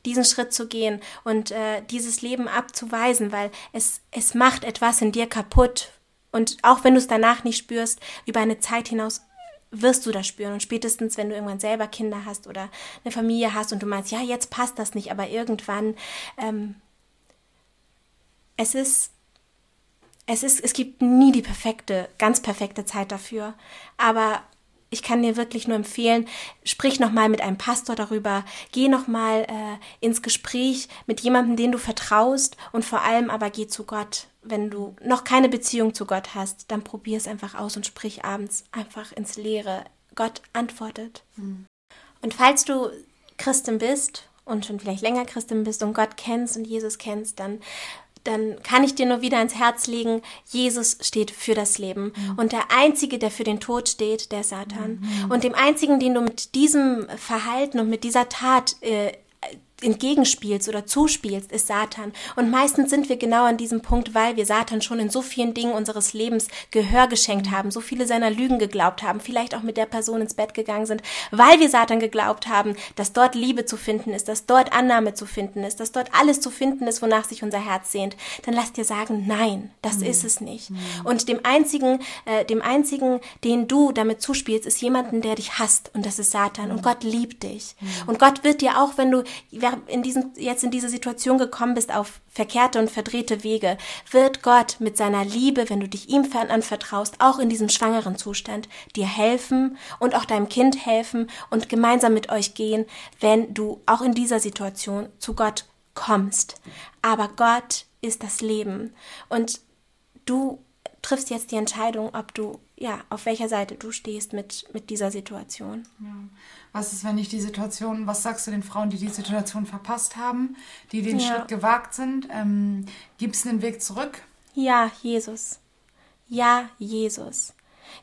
[SPEAKER 3] diesen Schritt zu gehen und äh, dieses Leben abzuweisen, weil es, es macht etwas in dir kaputt. Und auch wenn du es danach nicht spürst, über eine Zeit hinaus wirst du das spüren. Und spätestens, wenn du irgendwann selber Kinder hast oder eine Familie hast und du meinst, ja, jetzt passt das nicht, aber irgendwann, ähm, es ist, es ist, es gibt nie die perfekte, ganz perfekte Zeit dafür. Aber ich kann dir wirklich nur empfehlen, sprich nochmal mit einem Pastor darüber, geh nochmal äh, ins Gespräch mit jemandem, den du vertraust und vor allem aber geh zu Gott. Wenn du noch keine Beziehung zu Gott hast, dann probier es einfach aus und sprich abends einfach ins Leere. Gott antwortet. Und falls du Christin bist und schon vielleicht länger Christin bist und Gott kennst und Jesus kennst, dann dann kann ich dir nur wieder ins Herz legen, Jesus steht für das Leben. Und der Einzige, der für den Tod steht, der Satan. Und dem Einzigen, den du mit diesem Verhalten und mit dieser Tat äh, entgegenspielst oder zuspielst, ist Satan. Und meistens sind wir genau an diesem Punkt, weil wir Satan schon in so vielen Dingen unseres Lebens Gehör geschenkt haben, so viele seiner Lügen geglaubt haben, vielleicht auch mit der Person ins Bett gegangen sind, weil wir Satan geglaubt haben, dass dort Liebe zu finden ist, dass dort Annahme zu finden ist, dass dort alles zu finden ist, wonach sich unser Herz sehnt. Dann lass dir sagen, nein, das ist es nicht. Und dem einzigen, äh, dem einzigen, den du damit zuspielst, ist jemanden, der dich hasst, und das ist Satan. Und Gott liebt dich. Und Gott wird dir auch, wenn du in diesen, jetzt in diese Situation gekommen bist, auf verkehrte und verdrehte Wege, wird Gott mit seiner Liebe, wenn du dich ihm anvertraust, auch in diesem schwangeren Zustand dir helfen und auch deinem Kind helfen und gemeinsam mit euch gehen, wenn du auch in dieser Situation zu Gott kommst. Aber Gott ist das Leben und du triffst jetzt die Entscheidung, ob du, ja, auf welcher Seite du stehst mit, mit dieser Situation.
[SPEAKER 2] Was ist, wenn ich die Situation, was sagst du den Frauen, die die Situation verpasst haben, die den
[SPEAKER 3] Ja.
[SPEAKER 2] Schritt gewagt sind? Ähm, Gibt es einen Weg zurück?
[SPEAKER 3] Ja, Jesus. Ja, Jesus.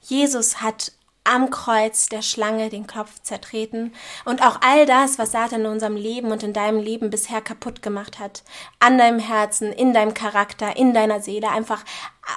[SPEAKER 3] Jesus hat am Kreuz der Schlange den Kopf zertreten und auch all das, was Satan in unserem Leben und in deinem Leben bisher kaputt gemacht hat, an deinem Herzen, in deinem Charakter, in deiner Seele, einfach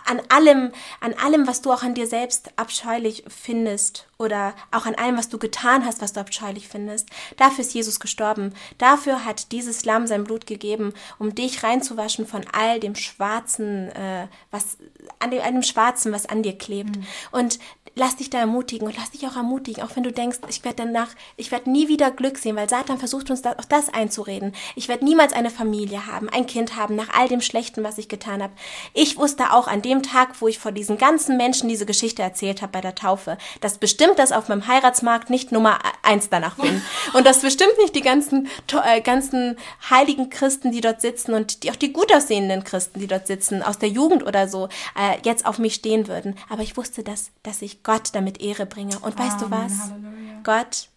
[SPEAKER 3] an allem, an allem, was du auch an dir selbst abscheulich findest oder auch an allem, was du getan hast, was du abscheulich findest. Dafür ist Jesus gestorben. Dafür hat dieses Lamm sein Blut gegeben, um dich reinzuwaschen von all dem Schwarzen, äh, was an dem, an dem Schwarzen, was an dir klebt. Und lass dich da ermutigen und lass dich auch ermutigen, auch wenn du denkst, ich werde danach, ich werde nie wieder Glück sehen, weil Satan versucht uns das, auch das einzureden. Ich werde niemals eine Familie haben, ein Kind haben, nach all dem Schlechten, was ich getan habe. Ich wusste auch an dem Tag, wo ich vor diesen ganzen Menschen diese Geschichte erzählt habe bei der Taufe, dass bestimmt das auf meinem Heiratsmarkt nicht Nummer eins danach bin. Und dass bestimmt nicht die ganzen, äh, ganzen heiligen Christen, die dort sitzen und die, auch die gut aussehenden Christen, die dort sitzen, aus der Jugend oder so, äh, jetzt auf mich stehen würden. Aber ich wusste, dass, dass ich Gott damit Ehre bringe. Und weißt du was? Halleluja. Gott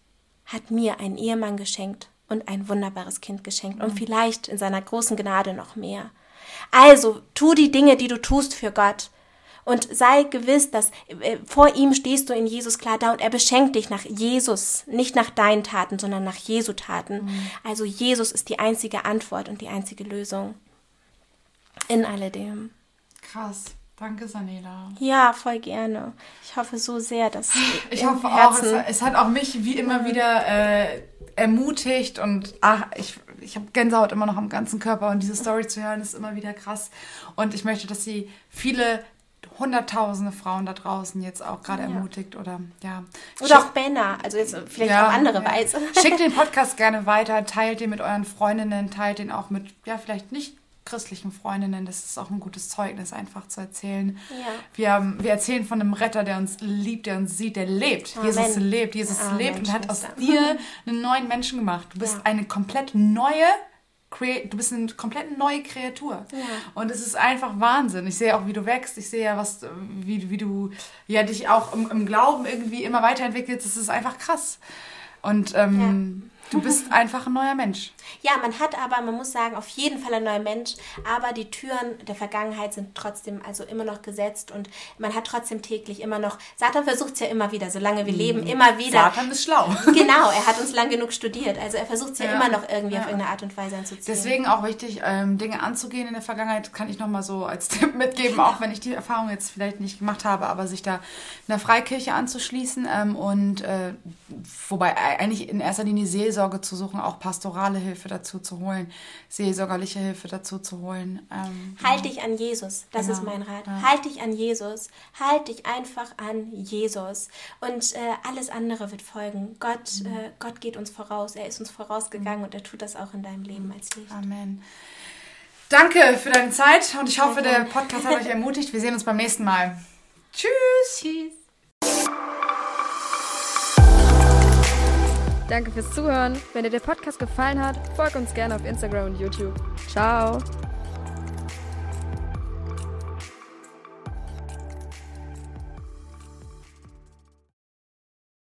[SPEAKER 3] hat mir einen Ehemann geschenkt und ein wunderbares Kind geschenkt und vielleicht in seiner großen Gnade noch mehr. Also, tu die Dinge, die du tust für Gott. Und sei gewiss, dass äh, vor ihm stehst du in Jesus klar da und er beschenkt dich nach Jesus, nicht nach deinen Taten, sondern nach Jesu Taten. Mhm. Also Jesus ist die einzige Antwort und die einzige Lösung in alledem.
[SPEAKER 2] Krass. Danke, Sanela.
[SPEAKER 3] Ja, voll gerne. Ich hoffe so sehr, dass.
[SPEAKER 2] Ich hoffe Herzen auch, es, es, hat auch mich wie immer wieder äh, ermutigt und ach, ich, ich habe Gänsehaut immer noch am ganzen Körper und diese Story zu hören ist immer wieder krass. Und ich möchte, dass sie viele hunderttausende Frauen da draußen jetzt auch gerade ja. ermutigt oder ja.
[SPEAKER 3] Oder auch Männer, also jetzt vielleicht ja, auf andere ja. Weise.
[SPEAKER 2] Schickt den Podcast gerne weiter, teilt den mit euren Freundinnen, teilt den auch mit, ja, vielleicht nicht christlichen Freundinnen. Das ist auch ein gutes Zeugnis, einfach zu erzählen. Ja. Wir, haben, wir erzählen von einem Retter, der uns liebt, der uns sieht, der lebt. Amen. Jesus lebt, Jesus Amen, lebt und hat aus dir einen neuen Menschen gemacht. Du bist ja. eine komplett neue du bist eine komplett neue Kreatur. Ja. Und es ist einfach Wahnsinn. Ich sehe auch, wie du wächst. Ich sehe ja, was, wie, wie du ja, dich auch im, im Glauben irgendwie immer weiterentwickelst. Es ist einfach krass. Und ähm, ja. Du bist einfach ein neuer Mensch.
[SPEAKER 3] Ja, man hat aber, man muss sagen, auf jeden Fall ein neuer Mensch, aber die Türen der Vergangenheit sind trotzdem also immer noch gesetzt und man hat trotzdem täglich immer noch, Satan versucht es ja immer wieder, solange wir leben, immer wieder.
[SPEAKER 2] Satan ist schlau.
[SPEAKER 3] Genau, er hat uns lang genug studiert, also er versucht es ja, ja, immer noch irgendwie ja. auf irgendeine Art und Weise anzuziehen.
[SPEAKER 2] Deswegen auch wichtig, ähm, Dinge anzugehen in der Vergangenheit, kann ich nochmal so als Tipp mitgeben, auch wenn ich die Erfahrung jetzt vielleicht nicht gemacht habe, aber sich da in der Freikirche anzuschließen ähm, und äh, wobei eigentlich in erster Linie Seelsorge Seelsorge zu suchen, auch pastorale Hilfe dazu zu holen, seelsorgerliche Hilfe dazu zu holen.
[SPEAKER 3] Ähm, halt dich an Jesus, das genau. ist mein Rat. Ja. Halt dich an Jesus, halt dich einfach an Jesus und äh, alles andere wird folgen. Gott, mhm. äh, Gott geht uns voraus, er ist uns vorausgegangen mhm. und er tut das auch in deinem Leben als Licht.
[SPEAKER 2] Amen. Danke für deine Zeit und ich hoffe, der Podcast hat euch ermutigt. Wir sehen uns beim nächsten Mal. Tschüss. Tschüss.
[SPEAKER 1] Danke fürs Zuhören. Wenn dir der Podcast gefallen hat, folg uns gerne auf Instagram und YouTube. Ciao.